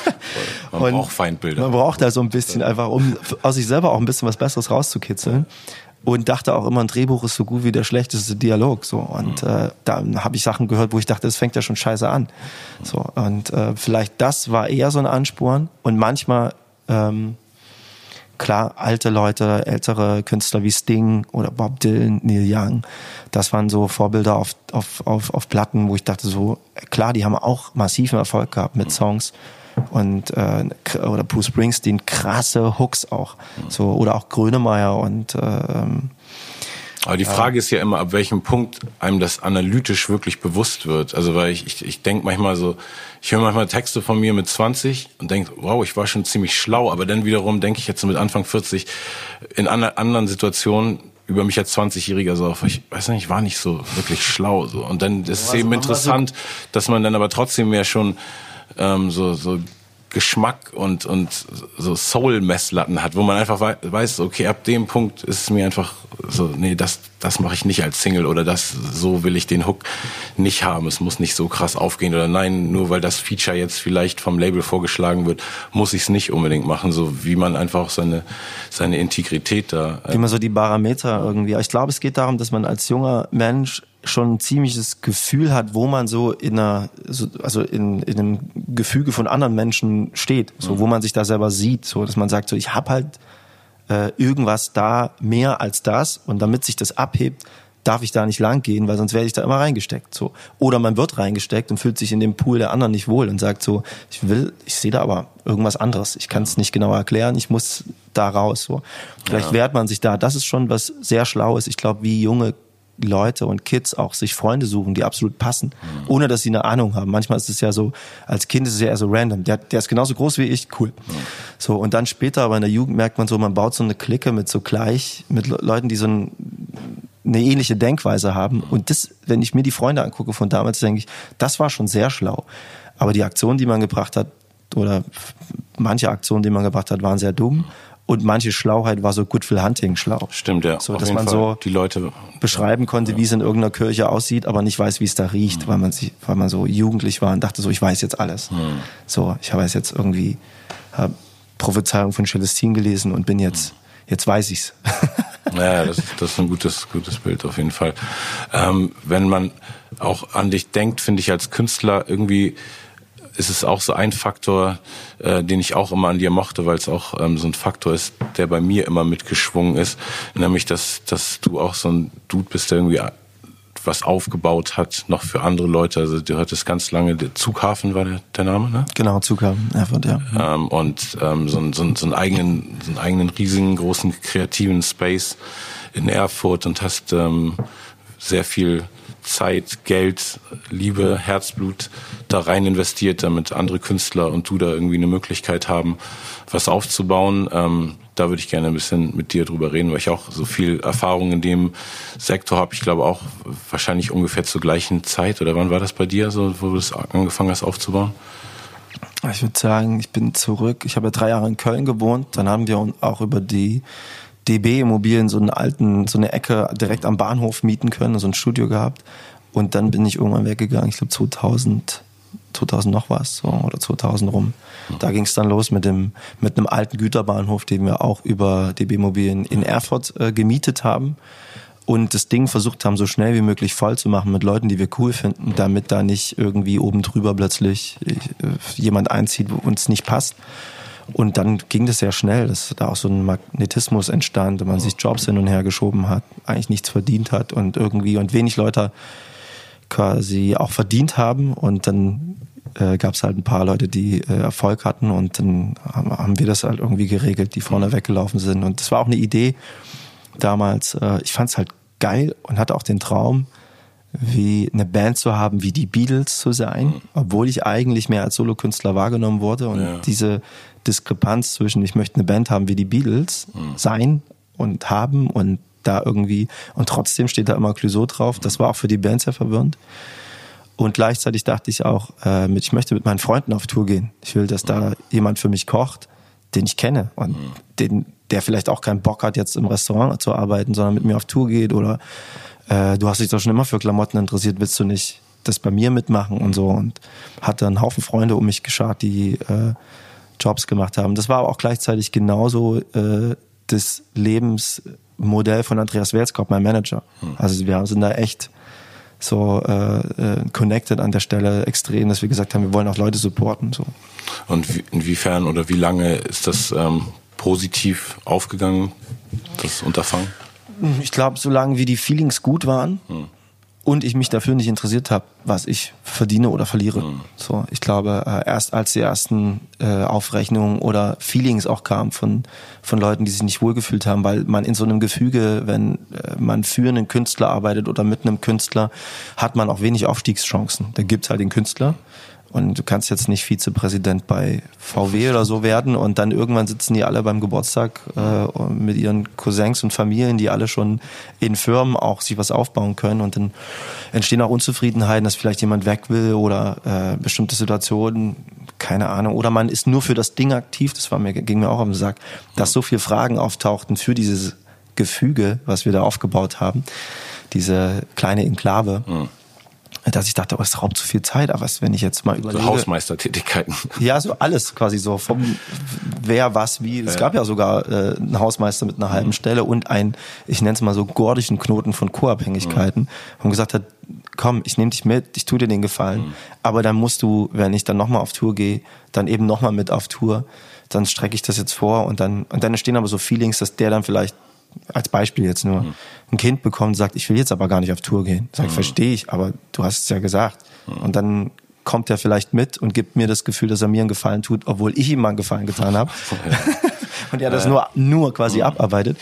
man und braucht Feindbilder. Man braucht da so ein bisschen einfach, um aus sich selber auch ein bisschen was Besseres rauszukitzeln. Und dachte auch immer, ein Drehbuch ist so gut wie der schlechteste Dialog. So und mhm. äh, da habe ich Sachen gehört, wo ich dachte, das fängt ja schon scheiße an. So und äh, vielleicht das war eher so ein Ansporn. Und manchmal ähm, klar, alte Leute, ältere Künstler wie Sting oder Bob Dylan, Neil Young, das waren so Vorbilder auf, auf, auf, auf Platten, wo ich dachte so, klar, die haben auch massiven Erfolg gehabt mit Songs und äh, oder Bruce Springsteen, krasse Hooks auch, so oder auch Grönemeyer und äh, aber die Frage ist ja immer, ab welchem Punkt einem das analytisch wirklich bewusst wird. Also weil ich, ich, ich denke manchmal so, ich höre manchmal Texte von mir mit 20 und denke, wow, ich war schon ziemlich schlau, aber dann wiederum denke ich jetzt so mit Anfang 40 in anderen Situationen über mich als 20-Jähriger so ich weiß nicht, ich war nicht so wirklich schlau. So. Und dann ist es eben interessant, dass man dann aber trotzdem mehr schon ähm, so, so Geschmack und, und so Soul-Messlatten hat, wo man einfach weiß, okay, ab dem Punkt ist es mir einfach so, nee, das, das mache ich nicht als Single oder das, so will ich den Hook nicht haben. Es muss nicht so krass aufgehen oder nein, nur weil das Feature jetzt vielleicht vom Label vorgeschlagen wird, muss ich es nicht unbedingt machen, so wie man einfach seine, seine Integrität da. Äh wie man so die Parameter irgendwie. Ich glaube, es geht darum, dass man als junger Mensch schon ein ziemliches Gefühl hat, wo man so in einer, also in, in einem Gefüge von anderen Menschen steht, so mhm. wo man sich da selber sieht, so dass man sagt, so ich habe halt äh, irgendwas da mehr als das und damit sich das abhebt, darf ich da nicht lang gehen, weil sonst werde ich da immer reingesteckt. So. Oder man wird reingesteckt und fühlt sich in dem Pool der anderen nicht wohl und sagt so, ich will, ich sehe da aber irgendwas anderes. Ich kann es nicht genau erklären, ich muss da raus. So. Vielleicht ja. wehrt man sich da. Das ist schon was sehr Schlaues. Ich glaube, wie junge Leute und Kids auch sich Freunde suchen, die absolut passen, mhm. ohne dass sie eine Ahnung haben. Manchmal ist es ja so, als Kind ist es ja eher so random. Der, der ist genauso groß wie ich, cool. Mhm. So, und dann später, aber in der Jugend merkt man so, man baut so eine Clique mit so gleich, mit Leuten, die so ein, eine ähnliche Denkweise haben. Mhm. Und das, wenn ich mir die Freunde angucke von damals, denke ich, das war schon sehr schlau. Aber die Aktion, die man gebracht hat, oder manche Aktionen, die man gebracht hat, waren sehr dumm. Und manche Schlauheit war so Good Will Hunting schlau. Stimmt, ja. So, dass man Fall. so die Leute beschreiben konnte, ja. wie es in irgendeiner Kirche aussieht, aber nicht weiß, wie es da riecht, mhm. weil man sich, weil man so jugendlich war und dachte so, ich weiß jetzt alles. Mhm. So, ich habe jetzt irgendwie hab Prophezeiung von Celestine gelesen und bin jetzt, mhm. jetzt weiß ich's. Ja, das, das ist ein gutes, gutes Bild auf jeden Fall. Ähm, wenn man auch an dich denkt, finde ich als Künstler irgendwie ist es auch so ein Faktor, äh, den ich auch immer an dir mochte, weil es auch ähm, so ein Faktor ist, der bei mir immer mitgeschwungen ist, nämlich dass dass du auch so ein Dude bist, der irgendwie was aufgebaut hat, noch für andere Leute. Also du hattest ganz lange, der Zughafen war der, der Name, ne? Genau, Zughafen, Erfurt, ja. Ähm, und ähm, so, so, so, einen eigenen, so einen eigenen riesigen, großen, kreativen Space in Erfurt und hast ähm, sehr viel Zeit, Geld, Liebe, Herzblut da rein investiert, damit andere Künstler und du da irgendwie eine Möglichkeit haben, was aufzubauen. Ähm, da würde ich gerne ein bisschen mit dir drüber reden, weil ich auch so viel Erfahrung in dem Sektor habe. Ich glaube auch wahrscheinlich ungefähr zur gleichen Zeit. Oder wann war das bei dir, so, wo du das angefangen hast aufzubauen? Ich würde sagen, ich bin zurück. Ich habe ja drei Jahre in Köln gewohnt. Dann haben wir auch über die DB Immobilien so einen alten, so eine Ecke direkt am Bahnhof mieten können, so ein Studio gehabt. Und dann bin ich irgendwann weggegangen, ich glaube 2000, 2000 noch was, so, oder 2000 rum. Da ging es dann los mit dem, mit einem alten Güterbahnhof, den wir auch über DB Immobilien in Erfurt äh, gemietet haben. Und das Ding versucht haben, so schnell wie möglich voll zu machen mit Leuten, die wir cool finden, damit da nicht irgendwie oben drüber plötzlich äh, jemand einzieht, wo uns nicht passt. Und dann ging das sehr schnell, dass da auch so ein Magnetismus entstand und man sich Jobs hin und her geschoben hat, eigentlich nichts verdient hat und irgendwie und wenig Leute quasi auch verdient haben. Und dann äh, gab es halt ein paar Leute, die äh, Erfolg hatten und dann haben wir das halt irgendwie geregelt, die vorne weggelaufen sind. Und das war auch eine Idee damals. Äh, ich fand es halt geil und hatte auch den Traum, wie eine Band zu haben, wie die Beatles zu sein, obwohl ich eigentlich mehr als Solokünstler wahrgenommen wurde und ja. diese Diskrepanz zwischen ich möchte eine Band haben wie die Beatles mhm. sein und haben und da irgendwie und trotzdem steht da immer Clouseau drauf. Das war auch für die Band sehr verwirrend. Und gleichzeitig dachte ich auch, äh, ich möchte mit meinen Freunden auf Tour gehen. Ich will, dass da jemand für mich kocht, den ich kenne und mhm. den, der vielleicht auch keinen Bock hat, jetzt im Restaurant zu arbeiten, sondern mit mir auf Tour geht oder äh, du hast dich doch schon immer für Klamotten interessiert, willst du nicht das bei mir mitmachen und so und hatte einen Haufen Freunde um mich geschart, die äh, Jobs gemacht haben. Das war aber auch gleichzeitig genauso äh, das Lebensmodell von Andreas Welskopf, mein Manager. Hm. Also wir sind da echt so äh, äh, connected an der Stelle extrem, dass wir gesagt haben, wir wollen auch Leute supporten. So. Und wie, inwiefern oder wie lange ist das ähm, positiv aufgegangen, das Unterfangen? Ich glaube, solange wie die Feelings gut waren, hm und ich mich dafür nicht interessiert habe, was ich verdiene oder verliere. Mhm. So, ich glaube, äh, erst als die ersten äh, Aufrechnungen oder Feelings auch kamen von von Leuten, die sich nicht wohlgefühlt haben, weil man in so einem Gefüge, wenn äh, man für einen Künstler arbeitet oder mit einem Künstler, hat man auch wenig Aufstiegschancen. Da gibt's halt den Künstler und du kannst jetzt nicht Vizepräsident bei VW oder so werden und dann irgendwann sitzen die alle beim Geburtstag äh, mit ihren Cousins und Familien, die alle schon in Firmen auch sich was aufbauen können. Und dann entstehen auch Unzufriedenheiten, dass vielleicht jemand weg will oder äh, bestimmte Situationen, keine Ahnung, oder man ist nur für das Ding aktiv, das war mir, ging mir auch am Sack, dass so viele Fragen auftauchten für dieses Gefüge, was wir da aufgebaut haben, diese kleine Enklave. Mhm dass ich dachte, oh, es raubt zu viel Zeit. Aber wenn ich jetzt mal überlege... So Hausmeistertätigkeiten. Ja, so alles quasi so. Vom wer, was, wie. Es ja. gab ja sogar äh, einen Hausmeister mit einer halben mhm. Stelle und einen, ich nenne es mal so, gordischen Knoten von Co-Abhängigkeiten. Mhm. Und gesagt hat, komm, ich nehme dich mit, ich tue dir den Gefallen. Mhm. Aber dann musst du, wenn ich dann nochmal auf Tour gehe, dann eben nochmal mit auf Tour. Dann strecke ich das jetzt vor und dann, und dann entstehen aber so Feelings, dass der dann vielleicht als Beispiel jetzt nur, mhm. ein Kind bekommt und sagt, ich will jetzt aber gar nicht auf Tour gehen. Sag, mhm. verstehe ich, aber du hast es ja gesagt. Mhm. Und dann kommt er vielleicht mit und gibt mir das Gefühl, dass er mir einen Gefallen tut, obwohl ich ihm mal einen Gefallen getan habe. und er das nur, nur quasi mhm. abarbeitet.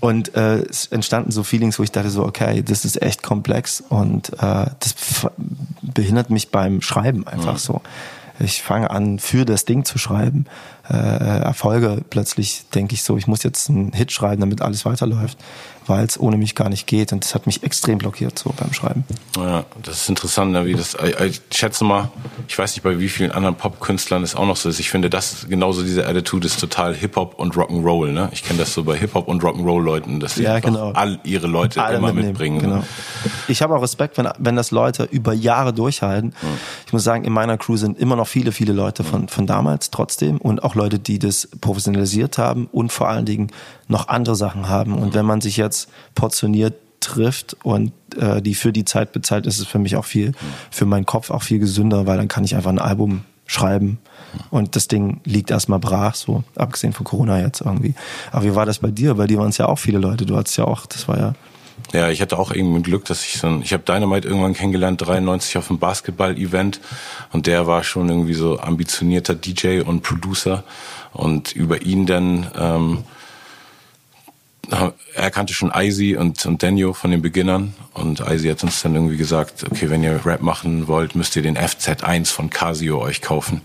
Und äh, es entstanden so Feelings, wo ich dachte so, okay, das ist echt komplex und äh, das behindert mich beim Schreiben einfach mhm. so. Ich fange an, für das Ding zu schreiben, äh, Erfolge plötzlich denke ich so, ich muss jetzt einen Hit schreiben, damit alles weiterläuft weil es ohne mich gar nicht geht. Und das hat mich extrem blockiert so beim Schreiben. Ja, das ist interessant, ne, wie das. Ich schätze mal, ich weiß nicht, bei wie vielen anderen Popkünstlern es auch noch so ist. Ich finde, das genauso diese Attitude ist total Hip Hop und Rock'n'Roll. Ne? Ich kenne das so bei Hip Hop und Rock'n'Roll Leuten, dass sie ja, genau. all ihre Leute Alle immer mitnehmen. mitbringen. Genau. Ich habe auch Respekt, wenn wenn das Leute über Jahre durchhalten. Ja. Ich muss sagen, in meiner Crew sind immer noch viele, viele Leute von von damals trotzdem und auch Leute, die das professionalisiert haben und vor allen Dingen noch andere Sachen haben. Und wenn man sich jetzt portioniert trifft und äh, die für die Zeit bezahlt, ist es für mich auch viel, für meinen Kopf auch viel gesünder, weil dann kann ich einfach ein Album schreiben und das Ding liegt erstmal brach, so abgesehen von Corona jetzt irgendwie. Aber wie war das bei dir? Bei dir waren es ja auch viele Leute. Du hattest ja auch, das war ja ja, ich hatte auch irgendwie Glück, dass ich so ein, ich habe Dynamite irgendwann kennengelernt, 93 auf einem Basketball-Event und der war schon irgendwie so ambitionierter DJ und Producer und über ihn dann ähm, er kannte schon Icy und, und Daniel von den Beginnern und Icy hat uns dann irgendwie gesagt, okay, wenn ihr Rap machen wollt, müsst ihr den FZ1 von Casio euch kaufen.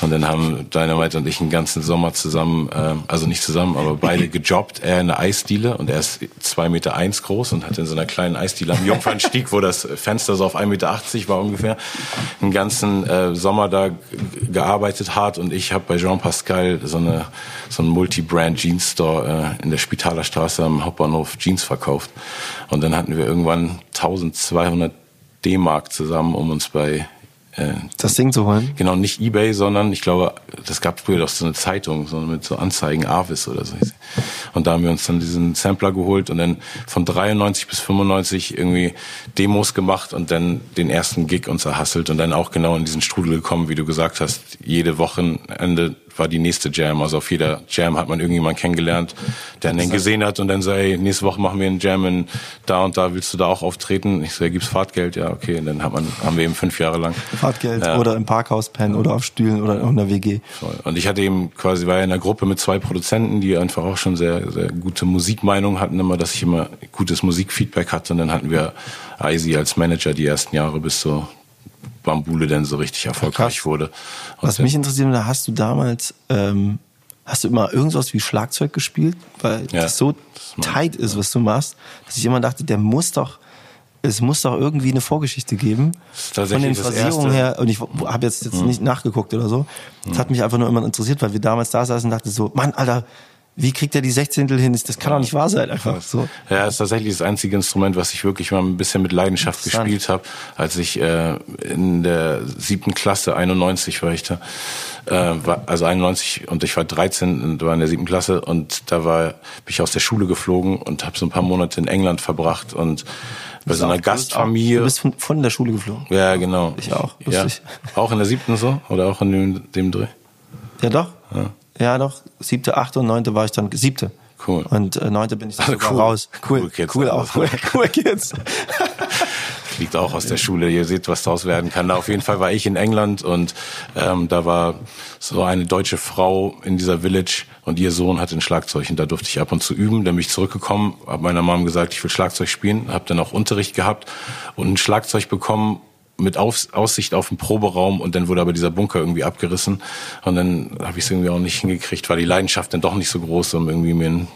Und dann haben Dynamite und ich einen ganzen Sommer zusammen, äh, also nicht zusammen, aber beide gejobbt. Er in einer Eisdiele und er ist zwei Meter eins groß und hat in so einer kleinen Eisdiele am Jungfernstieg, wo das Fenster so auf 1,80 Meter war ungefähr, einen ganzen äh, Sommer da gearbeitet hart und ich habe bei Jean Pascal so eine so einen Multi-Brand Jeans Store äh, in der Spitaler Straße am Hauptbahnhof Jeans verkauft. Und dann hatten wir irgendwann 1200 D-Mark zusammen, um uns bei äh, das Ding zu holen? Genau, nicht Ebay, sondern ich glaube, das gab früher doch so eine Zeitung, so mit so Anzeigen, Avis oder so. Und da haben wir uns dann diesen Sampler geholt und dann von 93 bis 95 irgendwie Demos gemacht und dann den ersten Gig uns erhasselt und dann auch genau in diesen Strudel gekommen, wie du gesagt hast, jede Wochenende war die nächste Jam. Also auf jeder Jam hat man irgendjemanden kennengelernt, der einen gesehen hat und dann so, ey, nächste Woche machen wir einen Jam in da und da, willst du da auch auftreten? Ich so, ja, gibt's Fahrtgeld? Ja, okay. Und dann hat man, haben wir eben fünf Jahre lang. Fahrtgeld ja. oder im Parkhaus pennen oder auf Stühlen oder in der WG. Und ich hatte eben quasi, war ja in einer Gruppe mit zwei Produzenten, die einfach auch schon sehr, sehr gute Musikmeinung hatten, immer, dass ich immer gutes Musikfeedback hatte. Und dann hatten wir Eisi als Manager die ersten Jahre bis so Bambule denn so richtig erfolgreich Krass. wurde. Und Was mich interessiert, da hast du damals, ähm, hast du immer irgendwas wie Schlagzeug gespielt? Weil ja, das so das tight ist, was du machst, dass ich immer dachte, der muss doch, es muss doch irgendwie eine Vorgeschichte geben. Von den Phrasierungen her, und ich habe jetzt, jetzt hm. nicht nachgeguckt oder so. Das hm. hat mich einfach nur immer interessiert, weil wir damals da saßen und dachten so, Mann, Alter, wie kriegt er die Sechzehntel hin? Das kann doch nicht wahr sein, einfach so. Ja, ist tatsächlich das einzige Instrument, was ich wirklich mal ein bisschen mit Leidenschaft gespielt habe. Als ich äh, in der siebten Klasse, 91 war ich da, äh, war, also 91 und ich war 13 und war in der siebten Klasse und da war bin ich aus der Schule geflogen und habe so ein paar Monate in England verbracht und bei so einer Gastfamilie. Du bist von, von der Schule geflogen? Ja, genau. Ich auch. Ja. Auch in der siebten so? Oder auch in dem, dem Dreh? Ja, doch. Ja. Ja, doch. Siebte, achte und neunte war ich dann, siebte. Cool. Und äh, neunte bin ich dann sogar cool. raus. Cool, cool, Kids, cool auch. Cool, cool Kids. Fliegt auch aus der Schule. Ihr seht, was daraus werden kann. Da auf jeden Fall war ich in England und ähm, da war so eine deutsche Frau in dieser Village und ihr Sohn hat ein Schlagzeug und da durfte ich ab und zu üben. Dann bin ich zurückgekommen, habe meiner Mom gesagt, ich will Schlagzeug spielen, habe dann auch Unterricht gehabt und ein Schlagzeug bekommen mit Aus Aussicht auf den Proberaum und dann wurde aber dieser Bunker irgendwie abgerissen und dann habe ich es irgendwie auch nicht hingekriegt, war die Leidenschaft dann doch nicht so groß, um irgendwie mir einen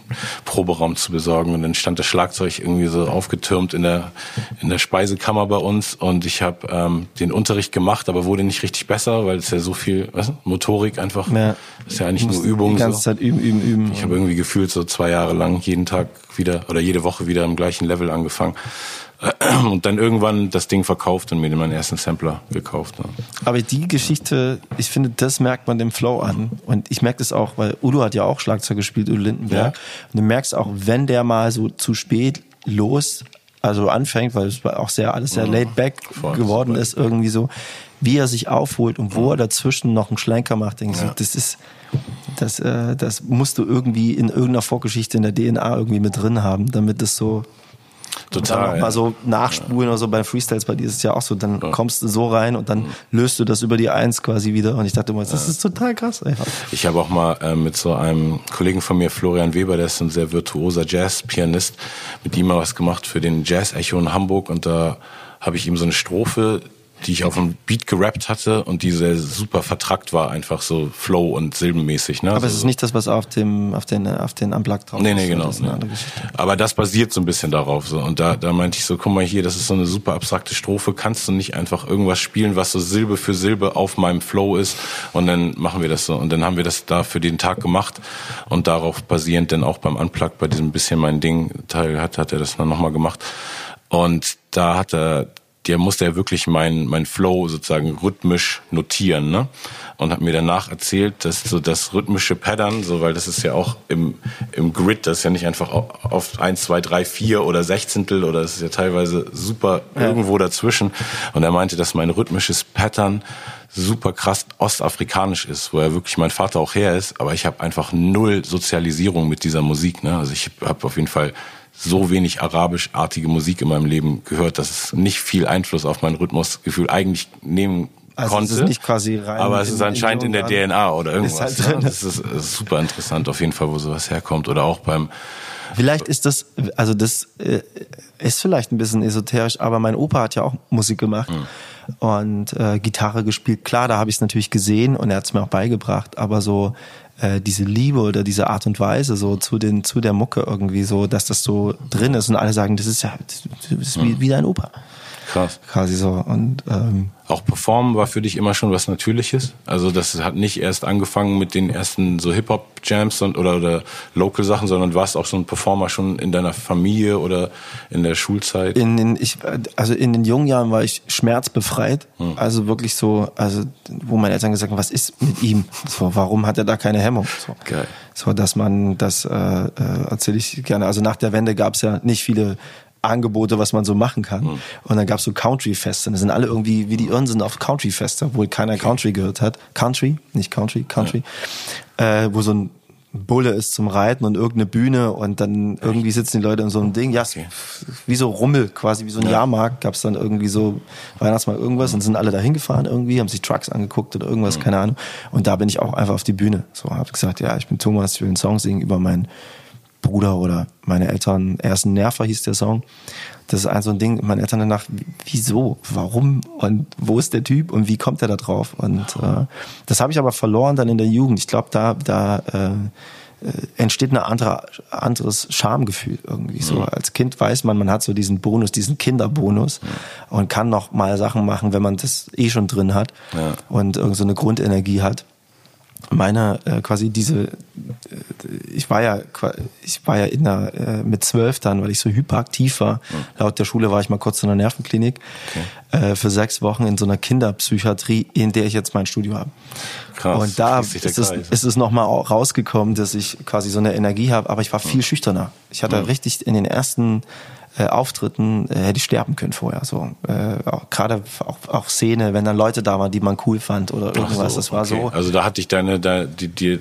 Proberaum zu besorgen und dann stand das Schlagzeug irgendwie so aufgetürmt in der in der Speisekammer bei uns und ich habe ähm, den Unterricht gemacht, aber wurde nicht richtig besser, weil es ja so viel was, Motorik einfach ja. ist ja eigentlich nur Übung. Die ganze so. Zeit üben, üben, üben. Ich habe irgendwie gefühlt so zwei Jahre lang jeden Tag wieder oder jede Woche wieder im gleichen Level angefangen und dann irgendwann das Ding verkauft und mir meinen ersten Sampler gekauft. Ne? Aber die Geschichte, ich finde, das merkt man dem Flow an. Und ich merke das auch, weil Udo hat ja auch Schlagzeug gespielt, Udo Lindenberg. Ja. Und du merkst auch, wenn der mal so zu spät los also anfängt, weil es auch sehr alles sehr laid back Voll, geworden super. ist irgendwie so, wie er sich aufholt und wo er dazwischen noch einen Schlenker macht, denke ich so, das ist das, äh, das musst du irgendwie in irgendeiner Vorgeschichte in der DNA irgendwie mit drin haben, damit es so Total. dann noch ja. mal so nachspulen oder so bei Freestyles bei dir ist es ja auch so, dann kommst du so rein und dann löst du das über die Eins quasi wieder und ich dachte immer, das ist total krass. Ey. Ich habe auch mal äh, mit so einem Kollegen von mir, Florian Weber, der ist ein sehr virtuoser Jazz-Pianist, mit ihm mal was gemacht für den Jazz-Echo in Hamburg und da habe ich ihm so eine Strophe, die ich auf dem Beat gerappt hatte und die sehr super vertrackt war, einfach so Flow- und Silbenmäßig. Ne? Aber es ist nicht das, was auf dem auf den auf den Unplugged drauf Nee, ist. nee, genau. Das nee. Geschichte. Aber das basiert so ein bisschen darauf. So. Und da, da meinte ich so, guck mal hier, das ist so eine super abstrakte Strophe. Kannst du nicht einfach irgendwas spielen, was so Silbe für Silbe auf meinem Flow ist? Und dann machen wir das so. Und dann haben wir das da für den Tag gemacht. Und darauf basierend dann auch beim Unplugged, bei diesem bisschen mein Ding Teil hat, hat er das dann nochmal gemacht. Und da hat er, der musste er wirklich mein, mein Flow sozusagen rhythmisch notieren, ne? Und hat mir danach erzählt, dass so das rhythmische Pattern, so, weil das ist ja auch im, im Grid, das ist ja nicht einfach au- auf eins, zwei, drei, vier oder Sechzehntel oder das ist ja teilweise super irgendwo dazwischen. Und er meinte, dass mein rhythmisches Pattern super krass ostafrikanisch ist, wo er wirklich mein Vater auch her ist, aber ich habe einfach null Sozialisierung mit dieser Musik, ne? Also ich habe auf jeden Fall so wenig arabischartige Musik in meinem Leben gehört, dass es nicht viel Einfluss auf mein Rhythmusgefühl eigentlich nehmen Also konnte. es ist nicht quasi rein aber es ist in anscheinend in der DNA oder irgendwas. Ist halt ne? drin. Das ist, das ist super interessant auf jeden Fall, wo sowas herkommt. Oder auch beim Vielleicht ist das, also das äh, ist vielleicht ein bisschen esoterisch, aber mein Opa hat ja auch Musik gemacht und äh, Gitarre gespielt. Klar, da habe ich es natürlich gesehen und er hat es mir auch beigebracht, aber so äh, diese Liebe oder diese Art und Weise so zu den zu der Mucke irgendwie so, dass das so drin ist und alle sagen, das ist ja das ist wie, wie dein Opa. Krass. Quasi so und ähm, Auch Performen war für dich immer schon was Natürliches. Also das hat nicht erst angefangen mit den ersten so Hip-Hop-Jams und- oder, oder Local-Sachen, sondern warst auch so ein Performer schon in deiner Familie oder in der Schulzeit. in den ich also in den jungen Jahren war ich schmerzbefreit Hm. also wirklich so also wo meine Eltern gesagt haben was ist mit ihm so warum hat er da keine Hemmung so Geil. so dass man das äh, äh, erzähle ich gerne also nach der Wende gab es ja nicht viele Angebote, was man so machen kann. Hm. Und dann gab's so Country-Feste. Da sind alle irgendwie wie die Irren sind auf Country-Feste, obwohl keiner Country gehört hat. Country, nicht Country, Country. Äh, wo so ein Bulle ist zum Reiten und irgendeine Bühne und dann irgendwie sitzen die Leute in so einem Ding. Ja, es- wie so Rummel, quasi wie so ein Jahrmarkt. Gab's dann irgendwie so Weihnachtsmarkt irgendwas und sind alle da hingefahren irgendwie, haben sich Trucks angeguckt oder irgendwas, keine Ahnung. Und da bin ich auch einfach auf die Bühne. So, habe gesagt, ja, ich bin Thomas, ich will einen Song singen über meinen Bruder oder meine Eltern, er ist ein Nerver, hieß der Song. Das ist ein so ein Ding, meine Eltern danach, wieso, warum und wo ist der Typ und wie kommt er da drauf? Und äh, das habe ich aber verloren dann in der Jugend. Ich glaube, da, da äh, äh, entsteht ein andere, anderes Schamgefühl irgendwie. So als Kind weiß man, man hat so diesen Bonus, diesen Kinderbonus und kann noch mal Sachen machen, wenn man das eh schon drin hat Ja. und irgend so eine Grundenergie hat meine äh, quasi diese äh, ich war ja ich war ja in der äh, mit zwölf dann weil ich so hyperaktiv war. Laut der Schule war ich mal kurz in der Nervenklinik äh, für sechs Wochen in so einer Kinderpsychiatrie in der ich jetzt mein Studio habe. Krass, und da ist es, ist es nochmal rausgekommen dass ich quasi so eine Energie habe aber ich war viel schüchterner. Ich hatte richtig in den ersten äh, Auftritten äh, hätte ich sterben können vorher so. Äh, auch, gerade auch, auch Szene wenn dann Leute da waren die man cool fand oder irgendwas. so, das war okay. so Also da hatte ich deine, da, die, die,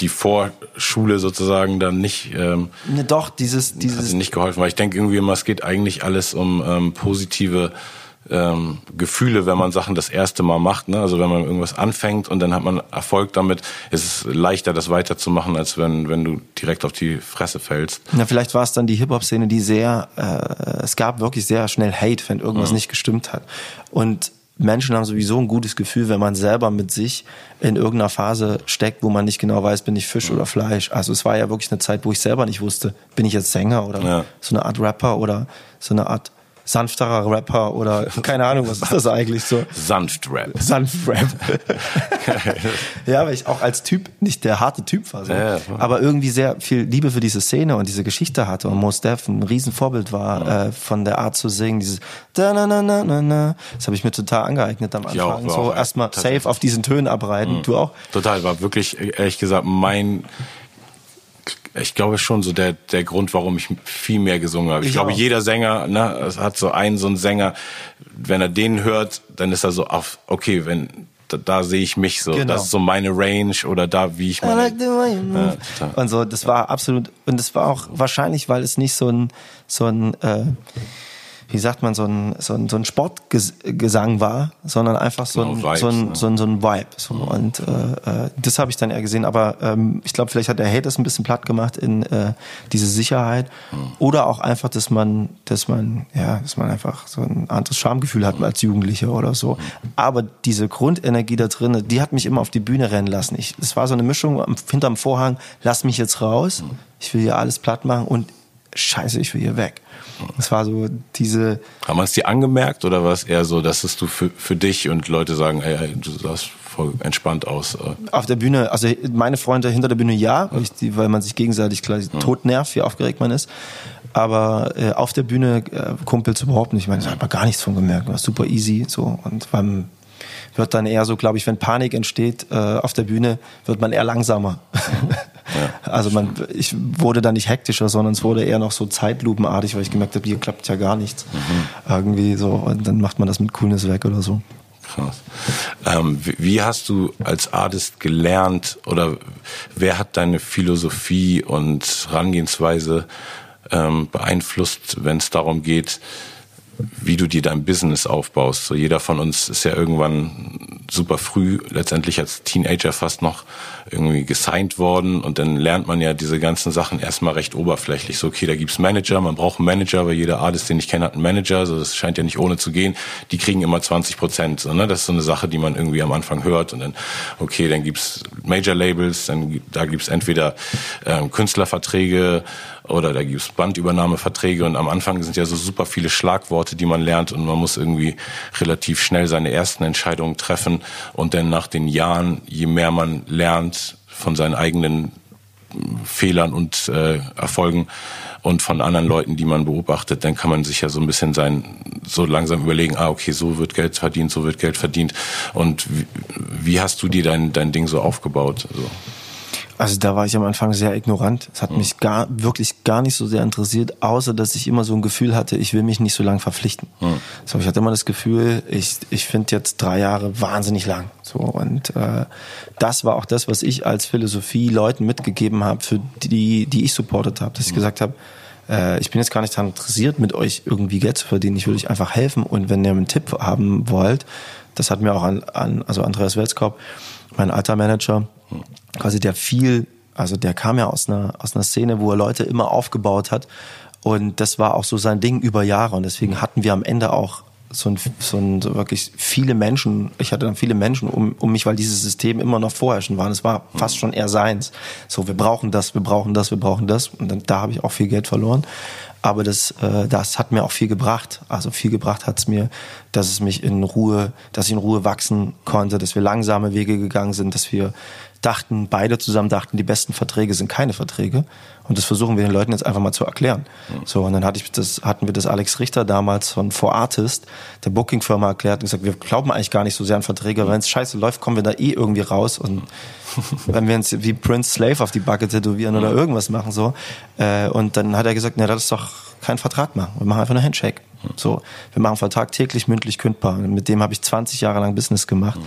die Vorschule sozusagen dann nicht, ähm, Ne, doch, dieses, hat dieses, dir nicht geholfen, weil ich denke irgendwie immer, es geht eigentlich alles um ähm, positive ähm, Gefühle, wenn man Sachen das erste Mal macht. Ne? Also wenn man irgendwas anfängt und dann hat man Erfolg damit, ist es leichter, das weiterzumachen, als wenn, wenn du direkt auf die Fresse fällst. na, vielleicht war es dann die Hip-Hop-Szene, die sehr, äh, es gab wirklich sehr schnell Hate, wenn irgendwas nicht gestimmt hat. Und Menschen haben sowieso ein gutes Gefühl, wenn man selber mit sich in irgendeiner Phase steckt, wo man nicht genau weiß, bin ich Fisch oder Fleisch. Also es war ja wirklich eine Zeit, wo ich selber nicht wusste, bin ich jetzt Sänger oder Ja. so eine Art Rapper oder so eine Art sanfterer Rapper oder keine Ahnung, was ist das eigentlich so? Sanft-Rap. Sanft-Rap. ja, weil ich auch als Typ nicht der harte Typ war, so. Ja, ja, aber irgendwie sehr viel Liebe für diese Szene und diese Geschichte hatte und Mos Def ein Riesenvorbild war äh, von der Art zu singen, dieses da na na na na na. Das habe ich mir total angeeignet am Anfang. so erstmal safe auf diesen Tönen abreiten. Du auch? Total, war wirklich, ehrlich gesagt, mein ich glaube schon so der, der Grund, warum ich viel mehr gesungen habe. Ich, ich glaube, auch. jeder Sänger, ne, hat so einen, so einen Sänger, wenn er den hört, dann ist er so auf, okay, wenn, da, da sehe ich mich so. Genau. Das ist so meine Range oder da, wie ich meine. Like ja, und so, das war absolut, und das war auch wahrscheinlich, weil es nicht so ein, so ein, äh, wie sagt man, so ein, so ein, so ein Sportgesang war, sondern einfach so ein, genau, Vibes, so, ein, ne? so, ein, so ein Vibe. So. Mhm. Und äh, äh, das habe ich dann eher gesehen. Aber ähm, ich glaube, vielleicht hat der Hate das ein bisschen platt gemacht in äh, diese Sicherheit. Mhm. Oder auch einfach, dass man, dass man, ja, dass man einfach so ein anderes Schamgefühl hat mhm. als Jugendlicher oder so. Mhm. Aber diese Grundenergie da drin, die hat mich immer auf die Bühne rennen lassen. Ich, es war so eine Mischung hinterm Vorhang, lass mich jetzt raus, mhm. ich will hier alles platt machen und scheiße, ich will hier weg. Es war so diese. Haben wir es dir angemerkt oder war es eher so, dass es du für, für dich und Leute sagen, ey, du sahst voll entspannt aus? Äh? Auf der Bühne, also meine Freunde hinter der Bühne ja, weil, ich, weil man sich gegenseitig gleich ja. tot nervt, wie aufgeregt man ist. Aber äh, auf der Bühne äh, Kumpels überhaupt nicht. Ich meine, hat man gar nichts von gemerkt. War super easy so und beim wird dann eher so, glaube ich, wenn Panik entsteht äh, auf der Bühne, wird man eher langsamer. Ja, also man, ich wurde da nicht hektischer, sondern es wurde eher noch so zeitlupenartig, weil ich gemerkt habe, hier klappt ja gar nichts. Mhm. Irgendwie so und dann macht man das mit Coolness weg oder so. Krass. Ähm, wie, hast du als Artist gelernt oder wer hat deine Philosophie und Herangehensweise ähm, beeinflusst, wenn es darum geht, wie du dir dein Business aufbaust. So jeder von uns ist ja irgendwann super früh, letztendlich als Teenager fast noch irgendwie gesigned worden und dann lernt man ja diese ganzen Sachen erstmal recht oberflächlich. So, okay, da gibt's Manager, man braucht einen Manager, weil jeder Artist, den ich kenne, hat einen Manager, so das scheint ja nicht ohne zu gehen. Die kriegen immer 20 Prozent, so, ne? Das ist so eine Sache, die man irgendwie am Anfang hört und dann, okay, dann gibt's Major-Labels, dann da gibt's entweder ähm, Künstlerverträge oder da gibt's Bandübernahmeverträge und am Anfang sind ja so super viele Schlagworte, die man lernt und man muss irgendwie relativ schnell seine ersten Entscheidungen treffen und dann nach den Jahren, je mehr man lernt von seinen eigenen Fehlern und äh, Erfolgen und von anderen Leuten, die man beobachtet, dann kann man sich ja so ein bisschen sein, so langsam überlegen, ah, okay, so wird Geld verdient, so wird Geld verdient. Und wie, wie hast du dir dein, dein Ding so aufgebaut? So? Also da war ich am Anfang sehr ignorant. Es hat mhm. mich gar, wirklich gar nicht so sehr interessiert, außer dass ich immer so ein Gefühl hatte, ich will mich nicht so lange verpflichten. Mhm. So, ich hatte immer das Gefühl, ich, ich finde jetzt drei Jahre wahnsinnig lang. So, und äh, das war auch das, was ich als Philosophie Leuten mitgegeben habe, für die, die ich supportet habe. Dass ich mhm. gesagt habe, äh, ich bin jetzt gar nicht daran interessiert, mit euch irgendwie Geld zu verdienen. Ich will euch einfach helfen. Und wenn ihr einen Tipp haben wollt, das hat mir auch an, an also Andreas Welskop, mein alter Manager, quasi der viel, also der kam ja aus einer, aus einer Szene, wo er Leute immer aufgebaut hat. Und das war auch so sein Ding über Jahre. Und deswegen hatten wir am Ende auch so ein, so ein so wirklich viele Menschen, ich hatte dann viele Menschen um, um mich, weil dieses System immer noch vorherrschend war. Und es war fast schon eher seins. So, wir brauchen das, wir brauchen das, wir brauchen das. Und dann, da habe ich auch viel Geld verloren. Aber das, äh, das hat mir auch viel gebracht. Also viel gebracht hat es mir, dass es mich in Ruhe, dass ich in Ruhe wachsen konnte, dass wir langsame Wege gegangen sind, dass wir dachten, beide zusammen dachten, die besten Verträge sind keine Verträge. Und das versuchen wir den Leuten jetzt einfach mal zu erklären. Mhm. So, und dann hatte ich das, hatten wir das Alex Richter damals von For Artist, der Booking-Firma erklärt und gesagt, wir glauben eigentlich gar nicht so sehr an Verträge, wenn es scheiße läuft, kommen wir da eh irgendwie raus. Und wenn wir uns wie Prince Slave auf die Backe tätowieren oder irgendwas machen, so. Äh, und dann hat er gesagt, na, das ist doch kein Vertrag machen. Wir machen einfach nur Handshake. So, wir machen Vertrag täglich mündlich kündbar. Mit dem habe ich 20 Jahre lang Business gemacht.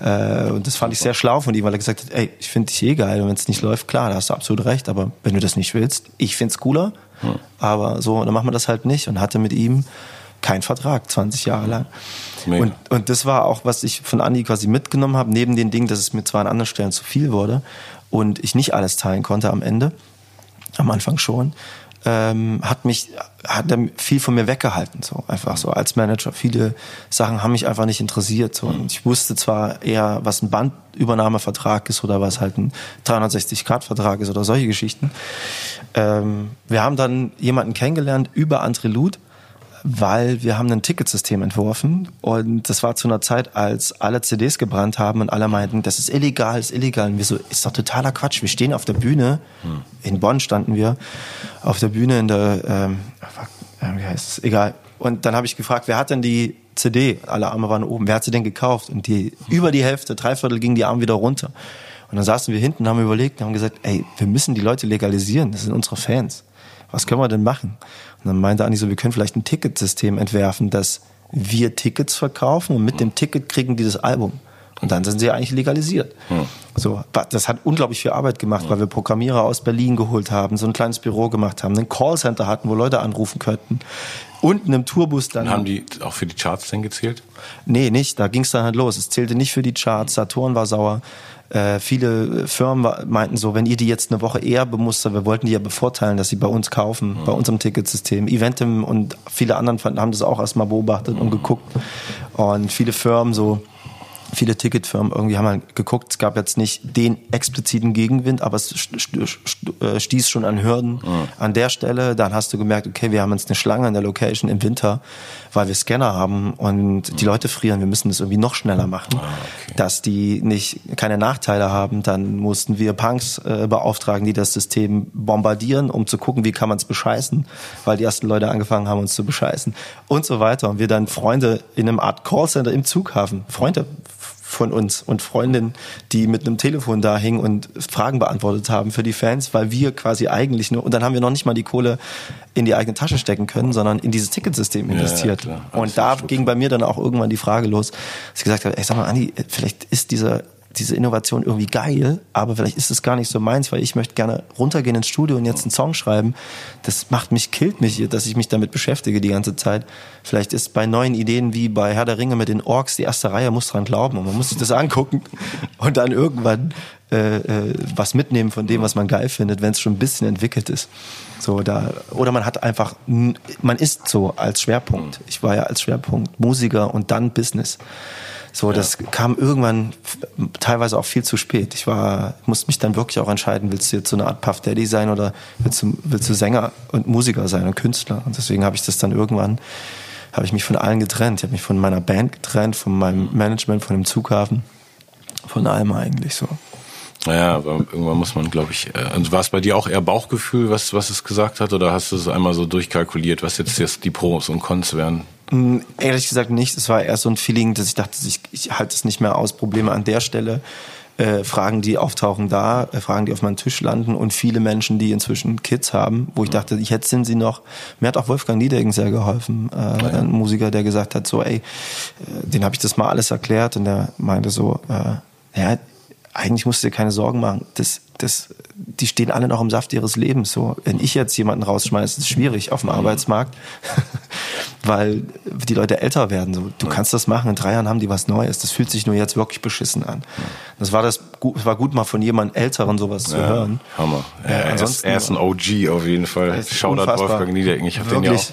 Mhm. Und das fand ich sehr schlau von ihm, weil er gesagt hat, ey, ich finde dich eh geil. Und wenn es nicht läuft, klar, da hast du absolut recht. Aber wenn du das nicht willst, ich find's cooler. Mhm. Aber so, dann machen wir das halt nicht. Und hatte mit ihm keinen Vertrag, 20 Jahre lang. Und, und das war auch, was ich von Andi quasi mitgenommen habe, neben den Dingen, dass es mir zwar an anderen Stellen zu viel wurde und ich nicht alles teilen konnte am Ende, am Anfang schon, ähm, hat mich hat viel von mir weggehalten so einfach so als Manager. Viele Sachen haben mich einfach nicht interessiert so. Und ich wusste zwar eher was ein Bandübernahmevertrag ist oder was halt ein 360 Grad Vertrag ist oder solche Geschichten. Ähm, wir haben dann jemanden kennengelernt über André Luth weil wir haben ein Ticketsystem entworfen und das war zu einer Zeit, als alle CDs gebrannt haben und alle meinten, das ist illegal, ist illegal. Und wir so, ist doch totaler Quatsch. Wir stehen auf der Bühne, hm. in Bonn standen wir, auf der Bühne in der, ähm, wie heißt es, egal. Und dann habe ich gefragt, wer hat denn die CD? Alle Arme waren oben. Wer hat sie denn gekauft? Und die, über die Hälfte, drei Viertel gingen die Arme wieder runter. Und dann saßen wir hinten, haben überlegt und haben gesagt, ey, wir müssen die Leute legalisieren, das sind unsere Fans. Was können wir denn machen? Und dann meinte Andi so, wir können vielleicht ein Ticketsystem entwerfen, dass wir Tickets verkaufen und mit dem Ticket kriegen die das Album. Und dann sind sie eigentlich legalisiert. Hm. So, das hat unglaublich viel Arbeit gemacht, hm. weil wir Programmierer aus Berlin geholt haben, so ein kleines Büro gemacht haben, ein Callcenter hatten, wo Leute anrufen könnten. Unten im Tourbus dann. Und haben die auch für die Charts denn gezählt? Nee, nicht. Da ging es dann halt los. Es zählte nicht für die Charts. Saturn war sauer. Äh, viele Firmen meinten so, wenn ihr die jetzt eine Woche eher bemustert, wir wollten die ja bevorteilen, dass sie bei uns kaufen, mhm. bei unserem Ticketsystem. Eventim und viele anderen haben das auch erstmal beobachtet mhm. und geguckt. Und viele Firmen so, viele Ticketfirmen irgendwie haben halt geguckt, es gab jetzt nicht den expliziten Gegenwind, aber es äh, stieß schon an Hürden mhm. an der Stelle. Dann hast du gemerkt, okay, wir haben jetzt eine Schlange in der Location im Winter, weil wir Scanner haben und mhm. die Leute frieren. Wir müssen das irgendwie noch schneller machen, ah, okay. dass die nicht keine Nachteile haben. Dann mussten wir Punks äh, beauftragen, die das System bombardieren, um zu gucken, wie kann man es bescheißen, weil die ersten Leute angefangen haben, uns zu bescheißen und so weiter. Und wir dann Freunde in einem Art Callcenter im Zughafen, Freunde von uns und Freundinnen, die mit einem Telefon da hingen und Fragen beantwortet haben für die Fans, weil wir quasi eigentlich nur, und dann haben wir noch nicht mal die Kohle in die eigene Tasche stecken können, sondern in dieses Ticketsystem investiert. Ja, und da ging bei mir dann auch irgendwann die Frage los, dass ich gesagt habe, ey, sag mal, Andi, vielleicht ist dieser diese Innovation irgendwie geil, aber vielleicht ist es gar nicht so meins, weil ich möchte gerne runtergehen ins Studio und jetzt einen Song schreiben. Das macht mich, killt mich, dass ich mich damit beschäftige die ganze Zeit. Vielleicht ist bei neuen Ideen wie bei Herr der Ringe mit den Orks, die erste Reihe muss dran glauben und man muss sich das angucken und dann irgendwann äh, äh, was mitnehmen von dem, was man geil findet, wenn es schon ein bisschen entwickelt ist. So da oder man hat einfach, man ist so als Schwerpunkt. Ich war ja als Schwerpunkt Musiker und dann Business. So, das kam irgendwann teilweise auch viel zu spät. Ich war, musste mich dann wirklich auch entscheiden, willst du jetzt so eine Art Puff Daddy sein oder willst du, willst du Sänger und Musiker sein und Künstler? Und deswegen habe ich das dann irgendwann, habe ich mich von allen getrennt. Ich habe mich von meiner Band getrennt, von meinem Management, von dem Zughafen, von allem eigentlich so. Naja, aber irgendwann muss man, glaube ich, äh, also war es bei dir auch eher Bauchgefühl, was, was es gesagt hat, oder hast du es einmal so durchkalkuliert, was jetzt, jetzt die Pros und Cons wären? Hm, ehrlich gesagt nicht. Es war eher so ein Feeling, dass ich dachte, ich, ich halte es nicht mehr aus. Probleme an der Stelle. Äh, Fragen, die auftauchen da, äh, Fragen, die auf meinem Tisch landen und viele Menschen, die inzwischen Kids haben, wo ich dachte, jetzt sind sie noch. Mir hat auch Wolfgang Niedegen sehr geholfen, äh, ja. ein Musiker, der gesagt hat, so, ey, äh, den habe ich das mal alles erklärt und der meinte so, äh, ja, eigentlich musst du dir keine Sorgen machen. Das, das, die stehen alle noch im Saft ihres Lebens. So, wenn ich jetzt jemanden rausschmeiße, ist es schwierig auf dem mhm. weil die Leute älter werden. So, du kannst das machen. In drei Jahren haben die was Neues. Das fühlt sich nur jetzt wirklich beschissen an. Das war das, es war gut mal von jemandem Älteren sowas zu hören. Hammer. Ja, er, ist, er ist ein OG auf jeden Fall. Shoutout Wolfgang Niedereggen. Ich habe den ja auch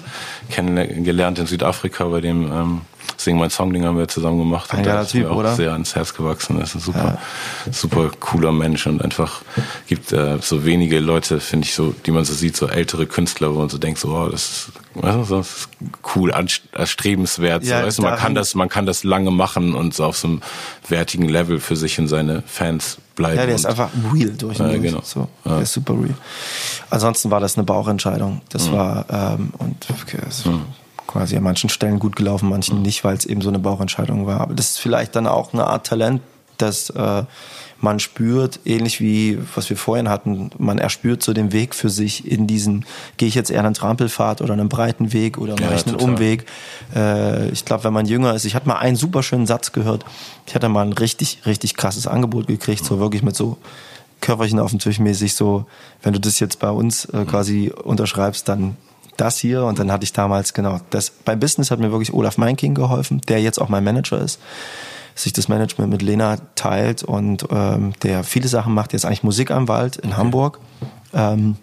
kennengelernt in Südafrika bei dem ähm, Sing mein Song, den haben wir zusammen gemacht. Ein geiler Typ, auch oder? sehr ans Herz gewachsen. Er ist ein super, ja. super cooler Mensch und einfach gibt äh, so wenige Leute, finde ich so, die man so sieht, so ältere Künstler, wo man so denkt, so, oh, das ist, weißt du, das ist cool, erstrebenswert. Ja, so, weißt du, man kann das, man kann das lange machen und so auf so einem wertigen Level für sich und seine Fans bleiben. Ja, der ist einfach real durch und ja, genau. So, ja. Der ist super real. Ansonsten war das eine Bauchentscheidung. Das mhm. war ähm, und okay, also, mhm quasi an manchen Stellen gut gelaufen, manchen nicht, weil es eben so eine Bauchentscheidung war. Aber das ist vielleicht dann auch eine Art Talent, dass äh, man spürt, ähnlich wie was wir vorhin hatten, man erspürt so den Weg für sich in diesen, gehe ich jetzt eher einen Trampelpfad oder einen breiten Weg oder mache ja, ich einen total. Umweg. Äh, ich glaube, wenn man jünger ist, ich hatte mal einen super schönen Satz gehört, ich hatte mal ein richtig, richtig krasses Angebot gekriegt, so wirklich mit so Körperchen auf dem Tisch mäßig so, wenn du das jetzt bei uns äh, quasi unterschreibst, dann das hier und dann hatte ich damals, genau, das, beim Business hat mir wirklich Olaf Meinking geholfen, der jetzt auch mein Manager ist, sich das Management mit Lena teilt und ähm, der viele Sachen macht, jetzt eigentlich Musikanwalt in. Hamburg. Ähm,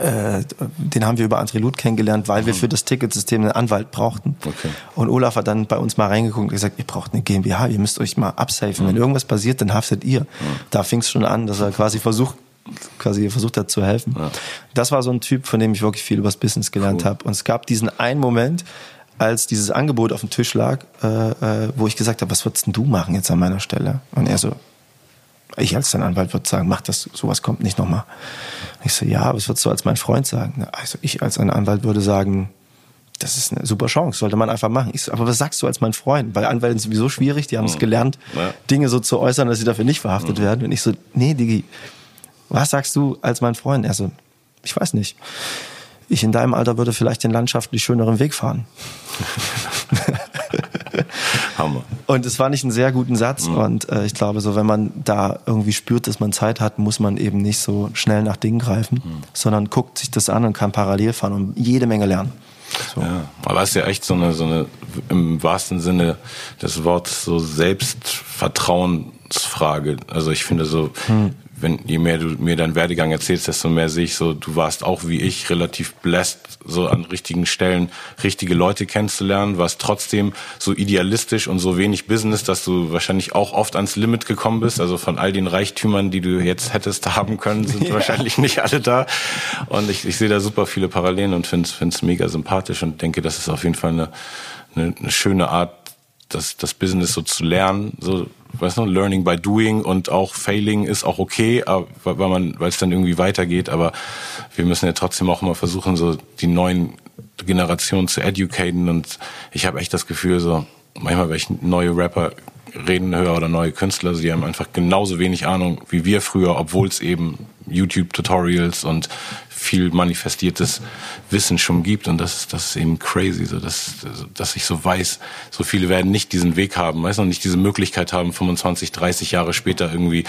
äh, den haben wir über André Luth kennengelernt, weil wir mhm. für das Ticketsystem einen Anwalt brauchten. Okay. Und Olaf hat dann bei uns mal reingeguckt und gesagt, ihr braucht eine GmbH, ihr müsst euch mal absafen. Mhm. Wenn irgendwas passiert, dann haftet ihr. Mhm. Da fing es schon an, dass er quasi versucht, quasi versucht hat zu helfen. Ja. Das war so ein Typ, von dem ich wirklich viel über das Business gelernt cool. habe. Und es gab diesen einen Moment, als dieses Angebot auf dem Tisch lag, äh, äh, wo ich gesagt habe, was würdest denn du machen jetzt an meiner Stelle? Und er so, ich als dein Anwalt würde sagen, mach das, sowas kommt nicht nochmal. Ich so, ja, was würdest du als mein Freund sagen? Also ich als ein Anwalt würde sagen, das ist eine super Chance, sollte man einfach machen. Ich so, aber was sagst du als mein Freund? Bei Anwälten ist sowieso schwierig, die haben es gelernt, Ja. Dinge so zu äußern, dass sie dafür nicht verhaftet werden. Und ich so, nee, Digi, was sagst du als mein Freund? Er so, ich weiß nicht. Ich in deinem Alter würde vielleicht den landschaftlich schöneren Weg fahren. Hammer. Und es war nicht ein sehr guten Satz. Und äh, ich glaube, so wenn man da irgendwie spürt, dass man Zeit hat, muss man eben nicht so schnell nach Dingen greifen, sondern guckt sich das an und kann parallel fahren und jede Menge lernen. So. Ja, aber es ist ja echt so eine, so eine, im wahrsten Sinne des Wortes, so Selbstvertrauensfrage. Also ich finde so, wenn, je mehr du mir deinen Werdegang erzählst, desto mehr sehe ich so, du warst auch wie ich relativ blessed, so an richtigen Stellen richtige Leute kennenzulernen, warst trotzdem so idealistisch und so wenig Business, dass du wahrscheinlich auch oft ans Limit gekommen bist. Also von all den Reichtümern, die du jetzt hättest haben können, sind wahrscheinlich nicht alle da. Und ich, ich sehe da super viele Parallelen und finde es mega sympathisch und denke, das ist auf jeden Fall eine, eine, eine schöne Art, das, das Business so zu lernen, so, weißt du, learning by doing und auch failing ist auch okay, aber, weil man, weil es dann irgendwie weitergeht, aber wir müssen ja trotzdem auch immer versuchen, so die neuen Generationen zu educaten und ich habe echt das Gefühl, so, manchmal, wenn ich neue Rapper reden höre oder neue Künstler, sie haben einfach genauso wenig Ahnung wie wir früher, obwohl es eben YouTube-Tutorials und viel manifestiertes Wissen schon gibt. Und das, das ist eben crazy, so dass, dass ich so weiß, so viele werden nicht diesen Weg haben, weißt du, und nicht diese Möglichkeit haben, 25, 30 Jahre später irgendwie,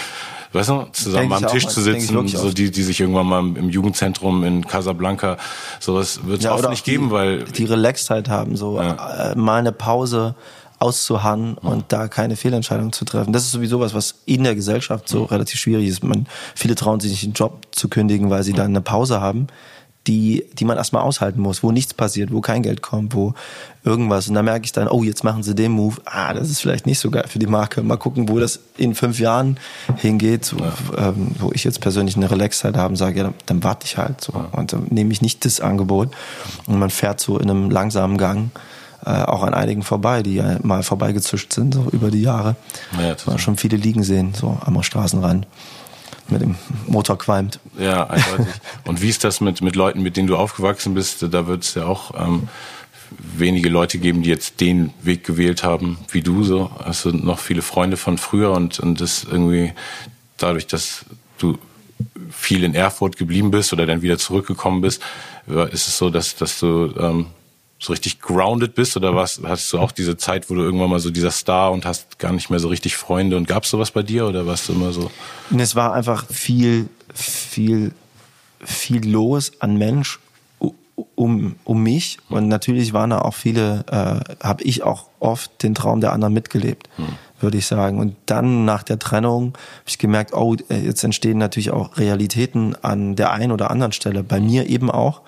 weißt du, zusammen am auch, Tisch das zu sitzen, so die, die sich irgendwann mal im Jugendzentrum in Casablanca, sowas wird es Ja, oft nicht auch die, geben, weil die Relaxedheit haben, so äh, mal eine Pause auszuharren und da keine Fehlentscheidung zu treffen. Das ist sowieso was, was in der Gesellschaft so relativ schwierig ist. Man, viele trauen sich nicht, den Job zu kündigen, weil sie dann eine Pause haben, die, die man erstmal aushalten muss, wo nichts passiert, wo kein Geld kommt, wo irgendwas. Und da merke ich dann, oh, jetzt machen sie den Move. Ah, das ist vielleicht nicht so geil für die Marke. Mal gucken, wo das in fünf Jahren hingeht, so, ähm, wo ich jetzt persönlich eine Relaxzeit habe und sage, ja, dann, dann warte ich halt so. Und dann nehme ich nicht das Angebot. Und man fährt so in einem langsamen Gang äh, auch an einigen vorbei, die ja mal vorbeigezischt sind, so über die Jahre. Ja, Man schon viele liegen sehen, so am Straßenrand. Mit dem Motor qualmt. Ja, eindeutig. Und wie ist das mit, mit Leuten, mit denen du aufgewachsen bist? Da wird es ja auch ähm, wenige Leute geben, die jetzt den Weg gewählt haben, wie du so. Hast du noch viele Freunde von früher und, und das irgendwie dadurch, dass du viel in Erfurt geblieben bist oder dann wieder zurückgekommen bist, ist es so, dass, dass du ähm, so richtig grounded bist oder was? Hast du auch diese Zeit, wo du irgendwann mal so dieser Star und hast gar nicht mehr so richtig Freunde und gab's sowas bei dir oder warst du immer so? Und es war einfach viel, viel, viel los an Mensch um, um mich. Und natürlich waren da auch viele, äh, habe ich auch oft den Traum der anderen mitgelebt, würde ich sagen. Und dann nach der Trennung habe ich gemerkt, oh, äh, jetzt entstehen natürlich auch Realitäten an der einen oder anderen Stelle. Bei mir eben auch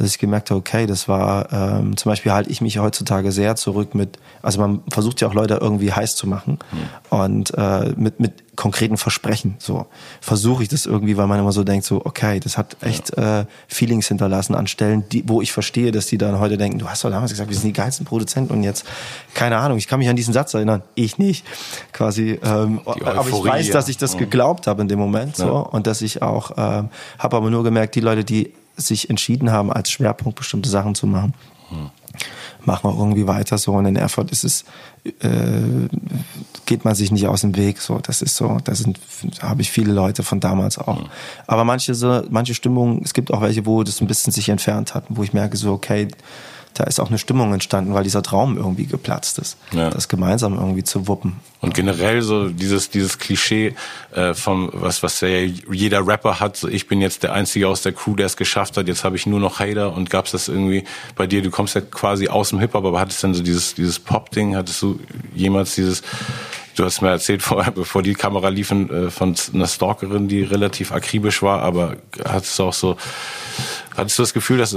dass ich gemerkt habe, okay, das war ähm, zum Beispiel halte ich mich heutzutage sehr zurück mit, also man versucht ja auch Leute irgendwie heiß zu machen und äh, mit mit konkreten Versprechen so. Versuche ich das irgendwie, weil man immer so denkt so, okay, das hat echt äh, Feelings hinterlassen an Stellen, die, wo ich verstehe, dass die dann heute denken, du hast doch damals gesagt, wir sind die geilsten Produzenten und jetzt keine Ahnung, ich kann mich an diesen Satz erinnern, ich nicht, quasi, ähm, aber ich weiß, ja. dass ich das geglaubt habe in dem Moment so und dass ich auch ähm, habe aber nur gemerkt, die Leute, die sich entschieden haben, als Schwerpunkt bestimmte Sachen zu machen, machen auch irgendwie weiter so. Und in Erfurt ist es, äh, geht man sich nicht aus dem Weg. So, das ist so, da sind, habe ich viele Leute von damals auch. Aber manche so, manche Stimmungen, es gibt auch welche, wo das ein bisschen sich entfernt hat, wo ich merke so, okay, da ist auch eine Stimmung entstanden, weil dieser Traum irgendwie geplatzt ist, Ja. das gemeinsam irgendwie zu wuppen. Und generell so dieses dieses Klischee äh, vom was was ja jeder Rapper hat, so ich bin jetzt der einzige aus der Crew, der es geschafft hat, jetzt habe ich nur noch Hater und gab's das irgendwie bei dir, du kommst ja quasi aus dem Hip Hop, aber hattest dann so dieses dieses Pop Ding, hattest du jemals dieses Du hast mir erzählt vorher, bevor die Kamera liefen, äh, von einer Stalkerin, die relativ akribisch war, aber hattest du auch so, hattest du das Gefühl, dass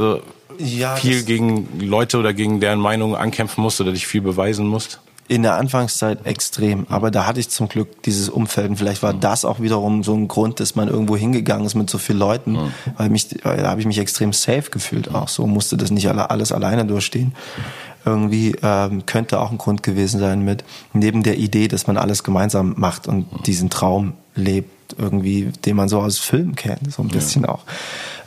Ja, viel gegen Leute oder gegen deren Meinung ankämpfen musst oder dich viel beweisen musst? In der Anfangszeit extrem, aber da hatte ich zum Glück dieses Umfeld und vielleicht war das auch wiederum so ein Grund, dass man irgendwo hingegangen ist mit so vielen Leuten, weil mich, weil da habe ich mich extrem safe gefühlt auch so, musste das nicht alle, alles alleine durchstehen. Irgendwie ähm, könnte auch ein Grund gewesen sein mit, neben der Idee, dass man alles gemeinsam macht und diesen Traum lebt, irgendwie, den man so aus Filmen kennt, so ein bisschen auch.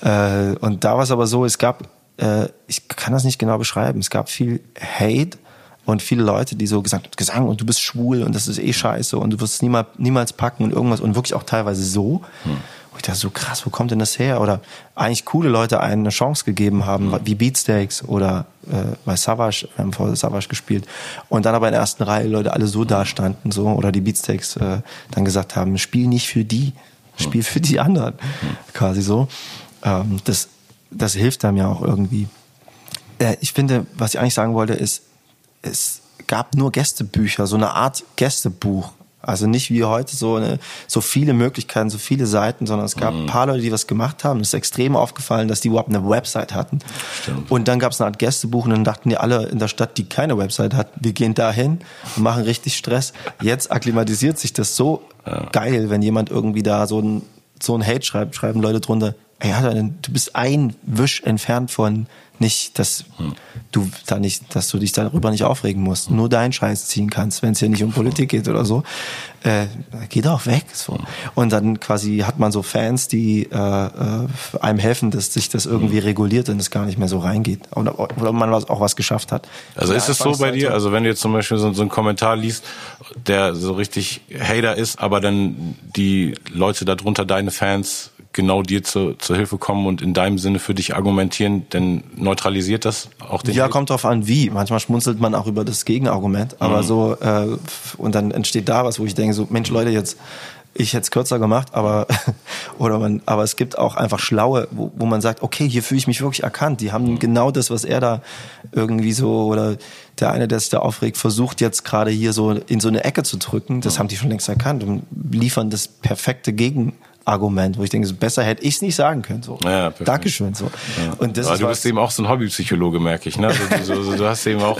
Äh, und da war es aber so, es gab äh, ich kann das nicht genau beschreiben. Es gab viel Hate und viele Leute, die so gesagt haben, Gesang und du bist schwul und das ist eh scheiße und du wirst es niemals, niemals packen und irgendwas und wirklich auch teilweise so. Hm. Und ich dachte so krass, wo kommt denn das her? Oder eigentlich coole Leute einen eine Chance gegeben haben, hm. wie Beatsteaks oder äh, bei Savage, wir haben vor Savage gespielt und dann aber in der ersten Reihe Leute alle so dastanden so oder die Beatsteaks äh, dann gesagt haben, spiel nicht für die, spiel für die anderen, hm. quasi so. Ähm, das, das hilft einem ja auch irgendwie. Äh, ich finde, was ich eigentlich sagen wollte, ist, es gab nur Gästebücher, so eine Art Gästebuch. Also nicht wie heute so eine, so viele Möglichkeiten, so viele Seiten, sondern es gab mhm. ein paar Leute, die was gemacht haben. Es ist extrem aufgefallen, dass die überhaupt eine Website hatten. Stimmt. Und dann gab es eine Art Gästebuch und dann dachten die alle in der Stadt, die keine Website hat, wir gehen dahin und machen richtig Stress. Jetzt akklimatisiert sich das so ja. geil, wenn jemand irgendwie da so ein, so ein Hate schreibt, schreiben Leute drunter, ey, du bist ein Wisch entfernt von nicht, dass hm. du da nicht, dass du dich darüber nicht aufregen musst, nur deinen Scheiß ziehen kannst, wenn es hier nicht um Politik geht oder so. Äh, geh doch weg. So. Hm. Und dann quasi hat man so Fans, die äh, äh, einem helfen, dass sich das irgendwie hm. reguliert und es gar nicht mehr so reingeht. Oder, oder man was, auch was geschafft hat. Also ist es so bei dir, also wenn du jetzt zum Beispiel so, so einen Kommentar liest, der so richtig Hater ist, aber dann die Leute darunter, deine Fans, genau dir zu, zur Hilfe kommen und in deinem Sinne für dich argumentieren, denn neutralisiert das auch den Ja, Hate? kommt drauf an, wie. Manchmal schmunzelt man auch über das Gegenargument, aber mhm. so, äh, und dann entsteht da was, wo ich denke, so, Mensch, Leute, jetzt, ich hätte es kürzer gemacht, aber oder man, aber es gibt auch einfach schlaue, wo, wo man sagt, okay, hier fühle ich mich wirklich erkannt. Die haben mhm. genau das, was er da irgendwie so oder der eine, der sich da aufregt, versucht jetzt gerade hier so in so eine Ecke zu drücken. Das mhm. haben die schon längst erkannt und liefern das perfekte Gegen Argument, wo ich denke, so besser hätte ich es nicht sagen können. So. Ja, perfekt. Dankeschön. So. Ja. Und das Aber ist du bist eben auch so ein Hobbypsychologe, merke ich. Ne? Also, du, so, du hast eben auch,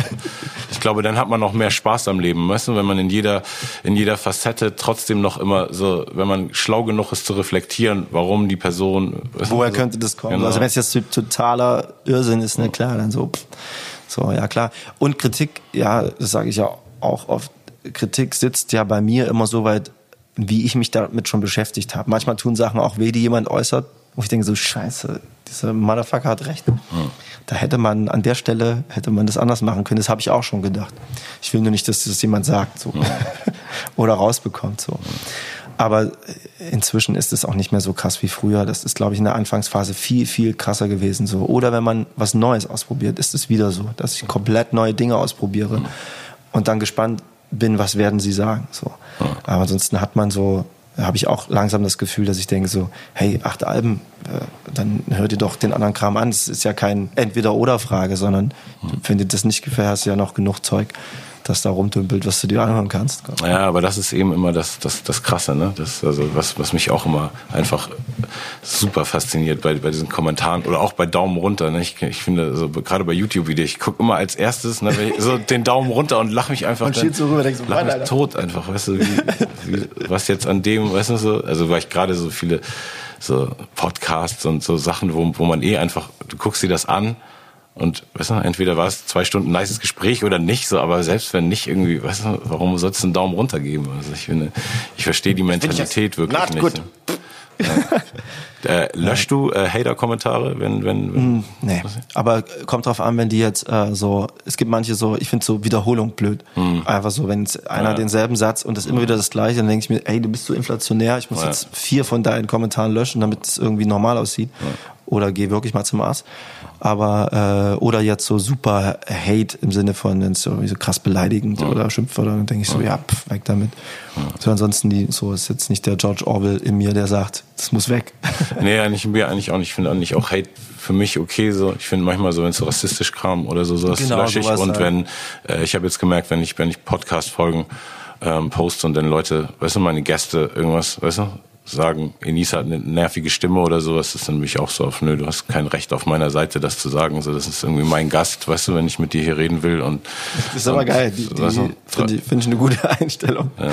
ich glaube, dann hat man noch mehr Spaß am Leben, weißt du, wenn man in jeder, in jeder Facette trotzdem noch immer so, wenn man schlau genug ist zu reflektieren, warum die Person. Woher so, könnte das kommen? Genau. Also wenn es jetzt totaler Irrsinn ist, ne, klar, dann so, pff, so, ja klar. Und Kritik, ja, das sage ich ja auch oft, Kritik sitzt ja bei mir immer so weit wie ich mich damit schon beschäftigt habe. Manchmal tun Sachen auch weh, die jemand äußert, wo ich denke so, scheiße, dieser Motherfucker hat recht. Hm. Da hätte man an der Stelle, hätte man das anders machen können. Das habe ich auch schon gedacht. Ich will nur nicht, dass das jemand sagt so. Hm. oder rausbekommt. so. Aber inzwischen ist es auch nicht mehr so krass wie früher. Das ist, glaube ich, in der Anfangsphase viel, viel krasser gewesen. So. Oder wenn man was Neues ausprobiert, ist es wieder so, dass ich komplett neue Dinge ausprobiere hm. und dann gespannt bin, was werden sie sagen. So. Aber ansonsten hat man so, habe ich auch langsam das Gefühl, dass ich denke so, hey, acht Alben, äh, dann hört ihr doch den anderen Kram an. Es ist ja kein Entweder-Oder-Frage, sondern hm. wenn dir das nicht gefällt, hast du ja noch genug Zeug das da rumdümpelt, was du dir anhören kannst. Ja, aber das ist eben immer das, das, das Krasse, ne? Das, also was, was mich auch immer einfach super fasziniert bei, bei diesen Kommentaren oder auch bei Daumen runter. Ne? Ich, ich finde, so, gerade bei YouTube-Videos, ich gucke immer als erstes ne, so den Daumen runter und lache mich einfach. Und dann, so rüber, denkst so, lach mich tot einfach, weißt du, wie, wie, was jetzt an dem, weißt du so, also weil ich gerade so viele so Podcasts und so Sachen, wo, wo man eh einfach, du guckst dir das an und weißt du, entweder war es zwei Stunden nices Gespräch oder nicht, so, aber selbst wenn nicht irgendwie, weißt du, warum sollst du einen Daumen runter geben? Also ich finde, ich verstehe die Mentalität wirklich not nicht. Good. Ja. äh, löschst du äh, Hater-Kommentare, wenn, wenn, wenn mm, Nee, aber kommt drauf an, wenn die jetzt äh, so, es gibt manche so, ich finde so Wiederholung blöd. Mm. Einfach so, wenn einer ja. denselben Satz und das immer wieder das gleiche, dann denke ich mir, ey, du bist so inflationär, ich muss ja. jetzt vier von deinen Kommentaren löschen, damit es irgendwie normal aussieht. Oder geh wirklich mal zum Arzt aber äh, oder jetzt so super Hate im Sinne von wenn es irgendwie so krass beleidigend ja. oder Schimpfwörter, dann denke ich so, ja, pff, weg damit. Ja. So ansonsten die, so ist jetzt nicht der George Orwell in mir, der sagt, das muss weg. nee, eigentlich mir eigentlich auch nicht. Ich finde eigentlich auch Hate für mich okay so. Ich finde manchmal so, wenn es so rassistisch kam oder so, so das genau, lösche ich. Sowas, und wenn, äh, ich habe jetzt gemerkt, wenn ich, wenn ich Podcast-Folgen ähm, poste und dann Leute, weißt du, meine Gäste irgendwas, weißt du, sagen, Enisa hat eine nervige Stimme oder sowas, ist dann mich auch so auf, nö, du hast kein Recht auf meiner Seite, das zu sagen. So, das ist irgendwie mein Gast, weißt du, wenn ich mit dir hier reden will. Und, das ist aber geil, die, die finde ich, find ich eine gute Einstellung. Ja.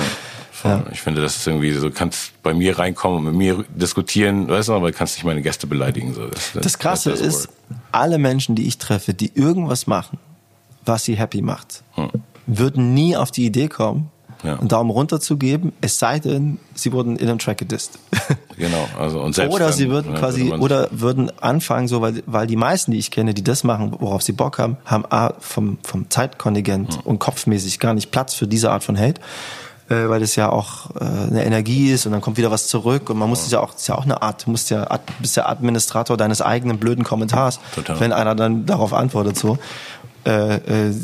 Ja. Ich finde, das ist irgendwie so, du kannst bei mir reinkommen und mit mir diskutieren, weißt du, aber du kannst nicht meine Gäste beleidigen. So. Das, das, das Krasse das ist, alle Menschen, die ich treffe, die irgendwas machen, was sie happy macht, hm. würden nie auf die Idee kommen, ja. einen Daumen runter zu geben, es sei denn, sie wurden in einem Track gedisst. Genau, also und selbst Oder dann, sie würden quasi, würde oder würden anfangen, so, weil, weil die meisten, die ich kenne, die das machen, worauf sie Bock haben, haben A, vom, vom Zeitkontingent und kopfmäßig gar nicht Platz für diese Art von Hate. Äh, weil es ja auch äh, eine Energie ist und dann kommt wieder was zurück und man muss es ja auch, ist ja auch eine Art, du musst ja, bist ja Administrator deines eigenen blöden Kommentars, Total. wenn einer dann darauf antwortet so. Äh, äh,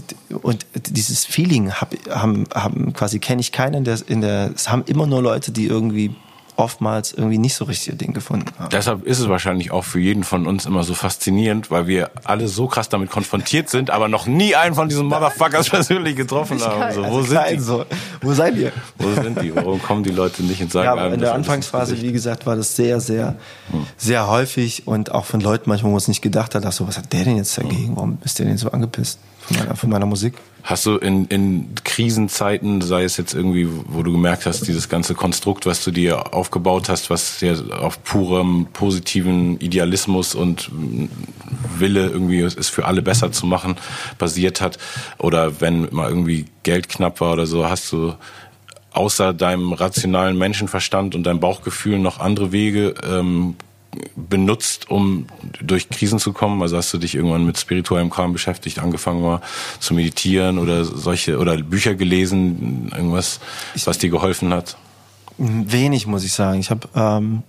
und dieses Feeling hab, haben, haben quasi kenne ich keinen, der in der, es haben immer nur Leute, die irgendwie oftmals irgendwie nicht so richtig ihr Ding gefunden haben. Deshalb ist es wahrscheinlich auch für jeden von uns immer so faszinierend, weil wir alle so krass damit konfrontiert sind, aber noch nie einen von diesen Motherfuckers persönlich getroffen haben. So, wo Also sind die? So. Wo seid ihr? Wo sind die? Warum kommen die Leute nicht und sagen Ja, aber einem in der Anfangsphase, wie gesagt, war das sehr, sehr, sehr häufig und auch von Leuten manchmal, wo man es nicht gedacht hat, ach so, was hat der denn jetzt dagegen? Warum ist der denn so angepisst von meiner, von meiner Musik? Hast du in, in Krisenzeiten, sei es jetzt irgendwie, wo du gemerkt hast, dieses ganze Konstrukt, was du dir aufgebaut hast, was ja auf purem positiven Idealismus und Wille irgendwie es für alle besser zu machen basiert hat, oder wenn mal irgendwie Geld knapp war oder so, hast du außer deinem rationalen Menschenverstand und deinem Bauchgefühl noch andere Wege ähm, benutzt, um durch Krisen zu kommen? Also hast du dich irgendwann mit spirituellem Kram beschäftigt, angefangen mal zu meditieren oder solche oder Bücher gelesen, irgendwas, was dir geholfen hat? Wenig, muss ich sagen. Ich habe ähm,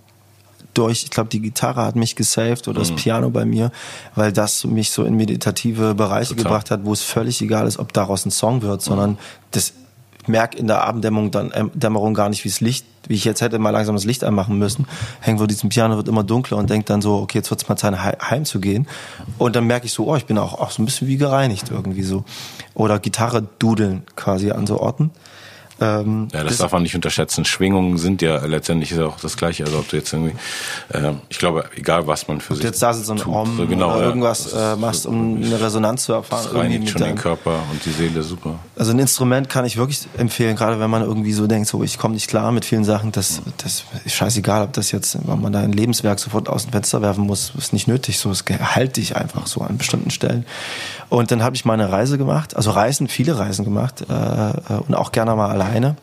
durch, ich glaube, die Gitarre hat mich gesaved oder Mhm. das Piano bei mir, weil das mich so in meditative Bereiche Total. gebracht hat, wo es völlig egal ist, ob daraus ein Song wird, Mhm. sondern das ich merk in der Abenddämmerung dann ähm, Dämmerung gar nicht, wie es Licht, wie ich jetzt hätte mal langsam das Licht anmachen müssen. Hängt vor diesem Piano wird immer dunkler und denkt dann so, okay, jetzt wird's mal Zeit hei- heimzugehen. Und dann merke ich so, oh, ich bin auch, auch so ein bisschen wie gereinigt irgendwie so. Oder Gitarre dudeln quasi an so Orten. Ähm, Ja, das, darf man nicht unterschätzen. Schwingungen sind ja letztendlich auch das Gleiche. Also ob du jetzt irgendwie, äh, ich glaube, egal was man für sich jetzt da sitzt so ein tut, Om so genau, oder ja. irgendwas Das äh, machst, um eine Resonanz zu erfahren. Das reinigt schon den Körper und die Seele super. Also ein Instrument kann ich wirklich empfehlen, gerade wenn man irgendwie so denkt, so ich komme nicht klar mit vielen Sachen, das, das ist scheißegal, ob das jetzt, wenn man da ein Lebenswerk sofort aus dem Fenster werfen muss, ist nicht nötig, so es halte dich einfach so an bestimmten Stellen. Und dann habe ich mal eine Reise gemacht, also Reisen, viele Reisen gemacht äh, äh, und auch gerne mal alleine.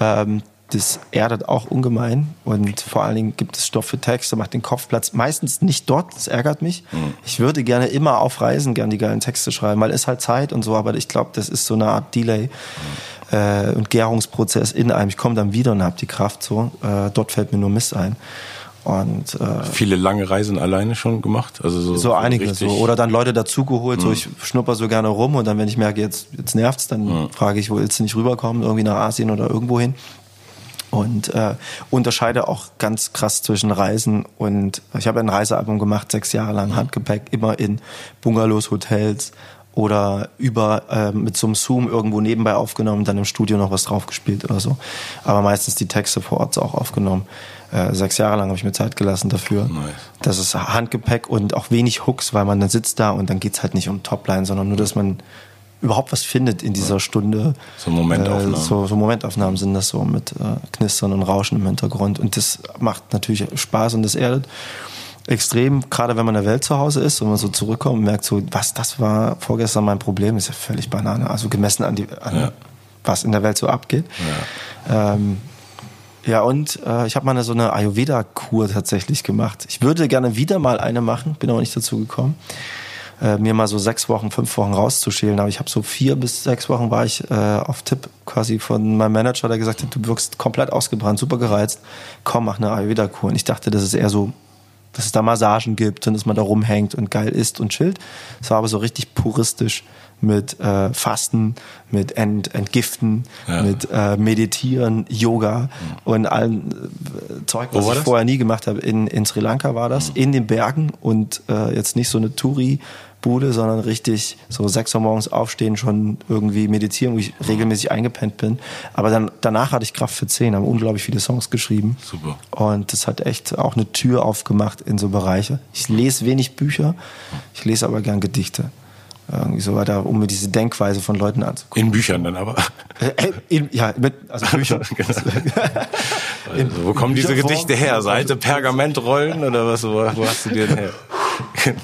Ähm, das erdet auch ungemein und vor allen Dingen gibt es Stoff für Texte, macht den Kopf Platz. Meistens nicht dort, das ärgert mich. Ich würde gerne immer auf Reisen gerne die geilen Texte schreiben, weil ist halt Zeit und so, aber ich glaube, das ist so eine Art Delay äh, und Gärungsprozess in einem. Ich komme dann wieder und habe die Kraft so. Äh, dort fällt mir nur Mist ein. Und äh, Viele lange Reisen alleine schon gemacht? Also so, so einige Mhm. so oder dann Leute dazugeholt so ich schnupper so gerne rum und dann wenn ich merke jetzt jetzt nervt's dann Mhm. frage ich wo willst du nicht rüberkommen irgendwie nach Asien oder irgendwo hin und äh, unterscheide auch ganz krass zwischen Reisen und ich habe ein Reisealbum gemacht sechs Jahre lang Mhm. Handgepäck immer in Bungalows Hotels oder über äh, mit so einem Zoom irgendwo nebenbei aufgenommen dann im Studio noch was draufgespielt oder so aber meistens die Texte vor Ort auch aufgenommen äh, sechs Jahre lang habe ich mir Zeit gelassen dafür Nice. das ist Handgepäck und auch wenig Hooks, weil man dann sitzt da und dann geht's halt nicht um Topline, sondern nur, dass man überhaupt was findet in dieser Stunde. So Momentaufnahmen. Äh, so, so Momentaufnahmen sind das so mit äh, Knistern und Rauschen im Hintergrund. Und das macht natürlich Spaß und das erdet extrem, gerade wenn man in der Welt zu Hause ist und man so zurückkommt und merkt so, was, das war vorgestern mein Problem, ist ja völlig Banane. Also gemessen an, die, an Ja. was in der Welt so abgeht. Ähm, ja, und äh, ich habe mal eine, so eine Ayurveda-Kur tatsächlich gemacht. Ich würde gerne wieder mal eine machen, bin aber nicht dazu gekommen, äh, mir mal so sechs Wochen, fünf Wochen rauszuschälen. Aber ich habe so vier bis sechs Wochen war ich äh, auf Tipp quasi von meinem Manager, der gesagt hat, du wirkst komplett ausgebrannt, super gereizt, komm, mach eine Ayurveda-Kur. Und ich dachte, das ist eher so, dass es da Massagen gibt und dass man da rumhängt und geil isst und chillt. Es war aber so richtig puristisch mit äh, Fasten, mit Ent, Entgiften, Ja. mit äh, Meditieren, Yoga und allem äh, Zeug, was ich das? vorher nie gemacht habe. In, in Sri Lanka war das, in den Bergen und äh, jetzt nicht so eine Touri-Bude, sondern richtig so sechs Uhr morgens aufstehen, schon irgendwie meditieren, wo ich regelmäßig eingepennt bin. Aber dann danach hatte ich Kraft für zehn, haben unglaublich viele Songs geschrieben. Super. Und das hat echt auch eine Tür aufgemacht in so Bereiche. Ich lese wenig Bücher, ich lese aber gern Gedichte. Irgendwie so weiter, um mir diese Denkweise von Leuten anzugucken. In Büchern dann aber. Äh, in, ja, mit, also Bücher. Also, wo kommen diese? Gedichte her? So alte Pergamentrollen oder was? Wo, wo hast du die denn her?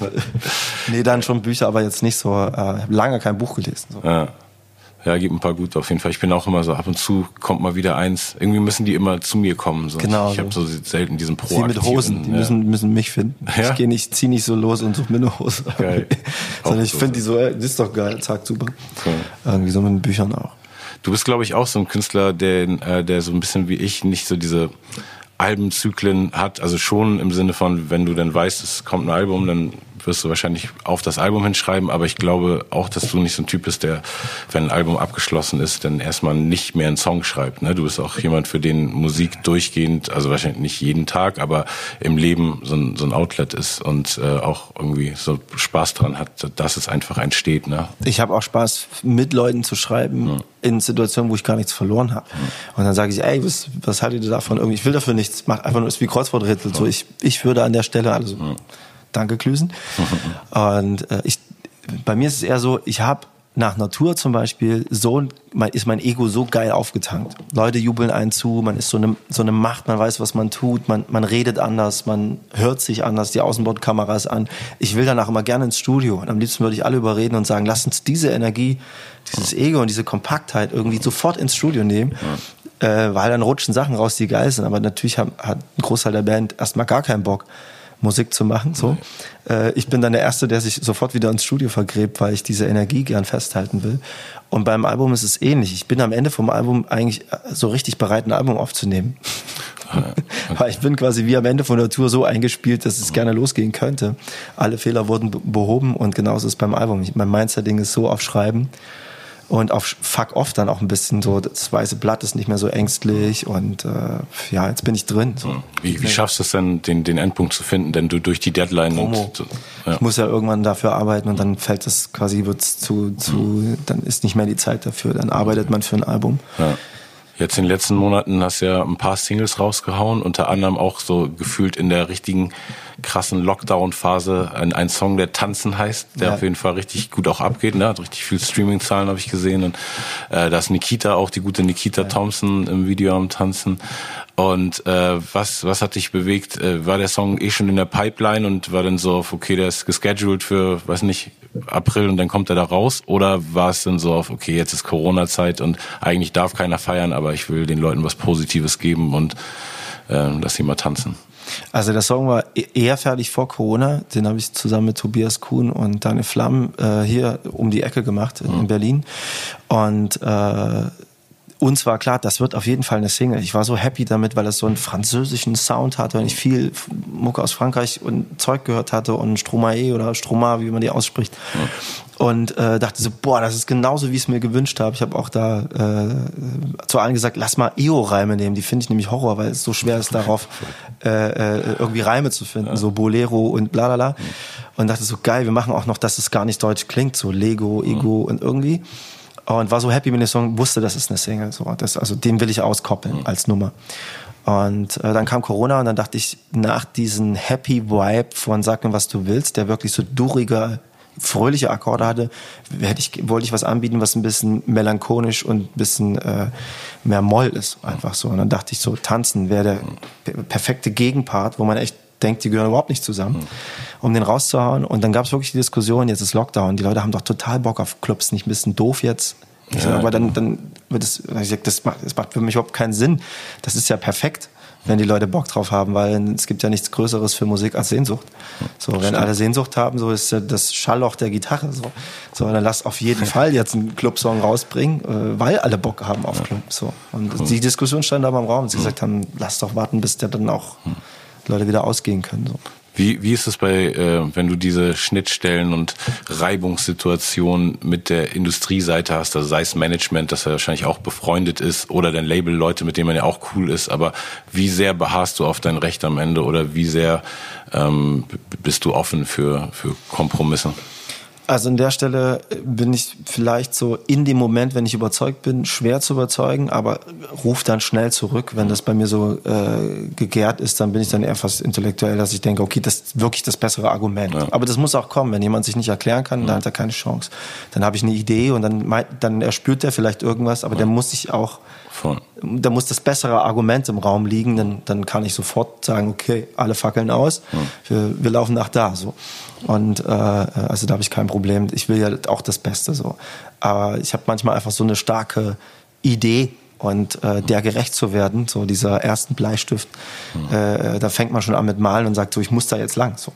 nee, dann schon Bücher, aber jetzt nicht so, äh, ich habe lange kein Buch gelesen. So. ja. Ja, gibt ein paar gute auf jeden Fall. Ich bin auch immer so, ab und zu kommt mal wieder eins. Irgendwie müssen die immer zu mir kommen. So. Genau. Ich habe so selten diesen Sie mit Hosen, die ja. müssen, müssen mich finden. Ja? Ich gehe nicht, zieh nicht so los und suche mir eine Hose. Geil. Sondern ich so. finde die so, das ist doch geil, zack, super. Cool. Irgendwie so mit den Büchern auch. Du bist, glaube ich, auch so ein Künstler, der, äh, der so ein bisschen wie ich nicht so diese Albenzyklen hat. Also schon im Sinne von, wenn du dann weißt, es kommt ein Album, dann wirst du wahrscheinlich auf das Album hinschreiben. Aber ich glaube auch, dass du nicht so ein Typ bist, der, wenn ein Album abgeschlossen ist, dann erstmal nicht mehr einen Song schreibt. Ne? Du bist auch jemand, für den Musik durchgehend, also wahrscheinlich nicht jeden Tag, aber im Leben so ein, so ein Outlet ist und äh, auch irgendwie so Spaß dran hat, dass es einfach entsteht. Ne? Ich habe auch Spaß, mit Leuten zu schreiben, in Situationen, wo ich gar nichts verloren habe. Und dann sage ich, ey, was, was haltet ihr davon? Irgendwie, ich will dafür nichts, macht einfach nur ist wie Kreuzworträtsel. So, ich, ich würde an der Stelle, also danke Klüsen. Und äh, ich, bei mir ist es eher so, ich habe nach Natur zum Beispiel so ein- mein, ist mein Ego so geil aufgetankt. Leute jubeln einen zu, man ist so eine, so eine Macht, man weiß, was man tut, man, man redet anders, man hört sich anders, die Außenbordkameras an. Ich will danach immer gerne ins Studio und am liebsten würde ich alle überreden und sagen, lass uns diese Energie, dieses Ego und diese Kompaktheit irgendwie sofort ins Studio nehmen, äh, weil dann rutschen Sachen raus, die geil sind. Aber natürlich hat, hat ein Großteil der Band erstmal gar keinen Bock. Musik zu machen. So, äh, ich bin dann der Erste, der sich sofort wieder ins Studio vergräbt, weil ich diese Energie gern festhalten will. Und beim Album ist es ähnlich. Ich bin am Ende vom Album eigentlich äh, so richtig bereit, ein Album aufzunehmen. weil ich bin quasi wie am Ende von der Tour so eingespielt, dass es gerne losgehen könnte. Alle Fehler wurden be- behoben und genauso ist es beim Album. Ich, mein Mindset-Ding ist so auf Schreiben und auf Fuck Off dann auch ein bisschen so, das weiße Blatt ist nicht mehr so ängstlich und äh, ja, jetzt bin ich drin. So. Wie, wie schaffst du es denn, den, den Endpunkt zu finden? Denn du durch die Deadline Promo. und ja. Ich muss ja irgendwann dafür arbeiten und dann fällt es quasi wird's zu, zu, dann ist nicht mehr die Zeit dafür. Dann arbeitet man für ein Album. Ja. Jetzt in den letzten Monaten hast du ja ein paar Singles rausgehauen, unter anderem auch so gefühlt in der richtigen krassen Lockdown-Phase ein, ein Song, der Tanzen heißt, der Ja. auf jeden Fall richtig gut auch abgeht. Ne? Hat richtig viel Streaming-Zahlen habe ich gesehen. Und äh, da ist Nikita auch, die gute Nikita Thompson im Video am Tanzen. Und äh, was, was hat dich bewegt? Äh, war der Song eh schon in der Pipeline und war dann so auf, okay, der ist gescheduled für, weiß nicht, April und dann kommt er da raus? Oder war es dann so auf, okay, jetzt ist Corona-Zeit und eigentlich darf keiner feiern, aber ich will den Leuten was Positives geben und äh, lass sie mal tanzen? Also der Song war e- eher fertig vor Corona. Den habe ich zusammen mit Tobias Kuhn und Daniel Flamm äh, hier um die Ecke gemacht in, in Berlin. Und äh, uns war klar, das wird auf jeden Fall eine Single. Ich war so happy damit, weil es so einen französischen Sound hatte und ich viel Mucke aus Frankreich und Zeug gehört hatte und Stromae oder Stroma, wie man die ausspricht. Und äh, dachte so, boah, das ist genauso, wie ich es mir gewünscht habe. Ich habe auch da äh, zu allen gesagt, lass mal EO-Reime nehmen. Die finde ich nämlich Horror, weil es so schwer ist, darauf äh, äh, irgendwie Reime zu finden. So Bolero und bla bla bla. Und dachte so, geil, wir machen auch noch, dass es gar nicht deutsch klingt. So Lego, Ego und irgendwie. Und war so happy mit dem Song, wusste, das ist eine Single. So, das, also den will ich auskoppeln als Nummer. Und äh, dann kam Corona und dann dachte ich, nach diesem Happy Vibe von Sag mir, was du willst, der wirklich so durige, fröhliche Akkorde hatte, hätte ich, wollte ich was anbieten, was ein bisschen melancholisch und ein bisschen äh, mehr Moll ist. Einfach so. Und dann dachte ich so, tanzen wäre der per- perfekte Gegenpart, wo man echt denkt, die gehören überhaupt nicht zusammen, um den rauszuhauen. Und dann gab es wirklich die Diskussion, jetzt ist Lockdown, die Leute haben doch total Bock auf Clubs, nicht ein bisschen doof jetzt. Sag, aber dann, dann wird es, ich sag, das macht, das macht für mich überhaupt keinen Sinn. Das ist ja perfekt, wenn die Leute Bock drauf haben, weil es gibt ja nichts Größeres für Musik als Sehnsucht. So, wenn alle Sehnsucht haben, so ist ja das Schallloch der Gitarre. So, so dann lass auf jeden Fall jetzt einen Clubsong rausbringen, äh, weil alle Bock haben auf Club. So. Und die Diskussion stand aber im Raum, dass sie gesagt haben, lass doch warten, bis der dann auch Leute wieder ausgehen können. So. Wie, wie ist es bei, äh, wenn du diese Schnittstellen und Reibungssituationen mit der Industrieseite hast, also sei es Management, das ja wahrscheinlich auch befreundet ist, oder dein Label, Leute, mit denen man ja auch cool ist, aber wie sehr beharrst du auf dein Recht am Ende oder wie sehr ähm, bist du offen für, für Kompromisse? Also an der Stelle bin ich vielleicht so in dem Moment, wenn ich überzeugt bin, schwer zu überzeugen, aber ruf dann schnell zurück. Wenn das bei mir so äh, gegärt ist, dann bin ich dann eher fast intellektuell, dass ich denke, okay, das ist wirklich das bessere Argument. Ja. Aber das muss auch kommen. Wenn jemand sich nicht erklären kann, dann hat er keine Chance. Dann habe ich eine Idee und dann, dann erspürt der vielleicht irgendwas, aber der muss sich auch Voll. Da muss das bessere Argument im Raum liegen, dann, dann kann ich sofort sagen, okay, alle fackeln aus, wir, wir laufen nach da. So. Und äh, also da habe ich kein Problem. Ich will ja auch das Beste so. Aber ich habe manchmal einfach so eine starke Idee und äh, der gerecht zu werden, so dieser ersten Bleistift, äh, da fängt man schon an mit Malen und sagt so, ich muss da jetzt lang. So.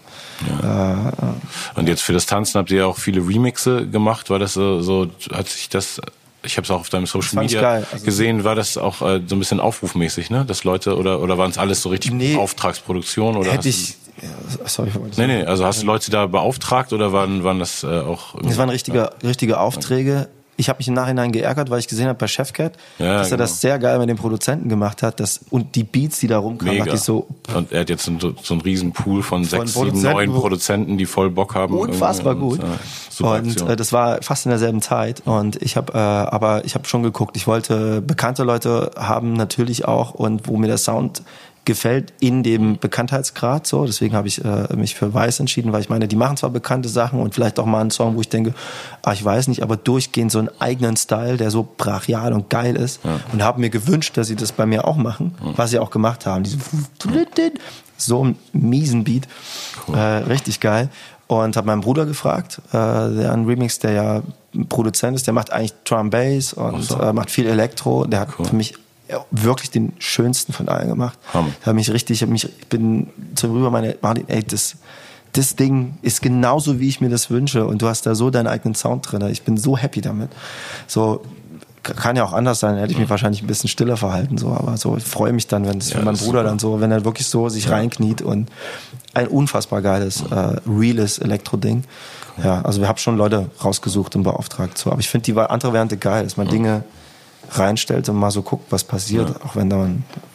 Äh, Und jetzt für das Tanzen habt ihr ja auch viele Remixe gemacht. War das so, so hat sich das, ich habe es auch auf deinem Social Media. Also- gesehen, war das auch äh, so ein bisschen aufrufmäßig, ne? Dass Leute, oder, oder waren es alles so richtig Nee. Auftragsproduktion? Oder hätte ich, ja, sorry, nee, nee, also hast du Leute da beauftragt oder waren, waren das äh, auch Das waren richtige, richtige Aufträge. Ich habe mich im Nachhinein geärgert, weil ich gesehen habe bei Chefcat, Ja, dass er genau. das sehr geil mit den Produzenten gemacht hat. Das, und die Beats, die da rumkamen, dachte ich so, und er hat jetzt so, so einen riesen Pool von sechs, sieben, neun Produzenten, die voll Bock haben. unfassbar gut. Und, äh, äh, das war fast in derselben Zeit. Und ich habe, äh, aber ich habe schon geguckt. Ich wollte bekannte Leute haben natürlich auch und wo mir der Sound gefällt in dem Bekanntheitsgrad so. Deswegen habe ich äh, mich für Weiß entschieden, weil ich meine, die machen zwar bekannte Sachen und vielleicht auch mal einen Song, wo ich denke, ah, ich weiß nicht, aber durchgehend so einen eigenen Style, der so brachial und geil ist. Und habe mir gewünscht, dass sie das bei mir auch machen, was sie auch gemacht haben. Diese so einen miesen Beat, äh, richtig geil. Und habe meinen Bruder gefragt, äh, der ein Remix, der ja Produzent ist, der macht eigentlich Drum Bass und so. äh, macht viel Elektro. Der hat für mich ja, wirklich den schönsten von allen gemacht. Hammer. Der hat mich richtig, ich hab mich, ich bin zu rüber meine, Martin, ey, das, das Ding ist genauso, wie ich mir das wünsche und du hast da so deinen eigenen Sound drin. Ich bin so happy damit. So, kann ja auch anders sein, hätte ich mich wahrscheinlich ein bisschen stiller verhalten, so, aber so, ich freue mich dann, wenn, Ja, mein Bruder dann so, wenn er wirklich so sich reinkniet und ein unfassbar geiles, äh, reales Elektro-Ding. Ja, also wir haben schon Leute rausgesucht und beauftragt, so, aber ich finde die andere Variante geil, dass man Dinge reinstellt und mal so guckt, was passiert, auch wenn da,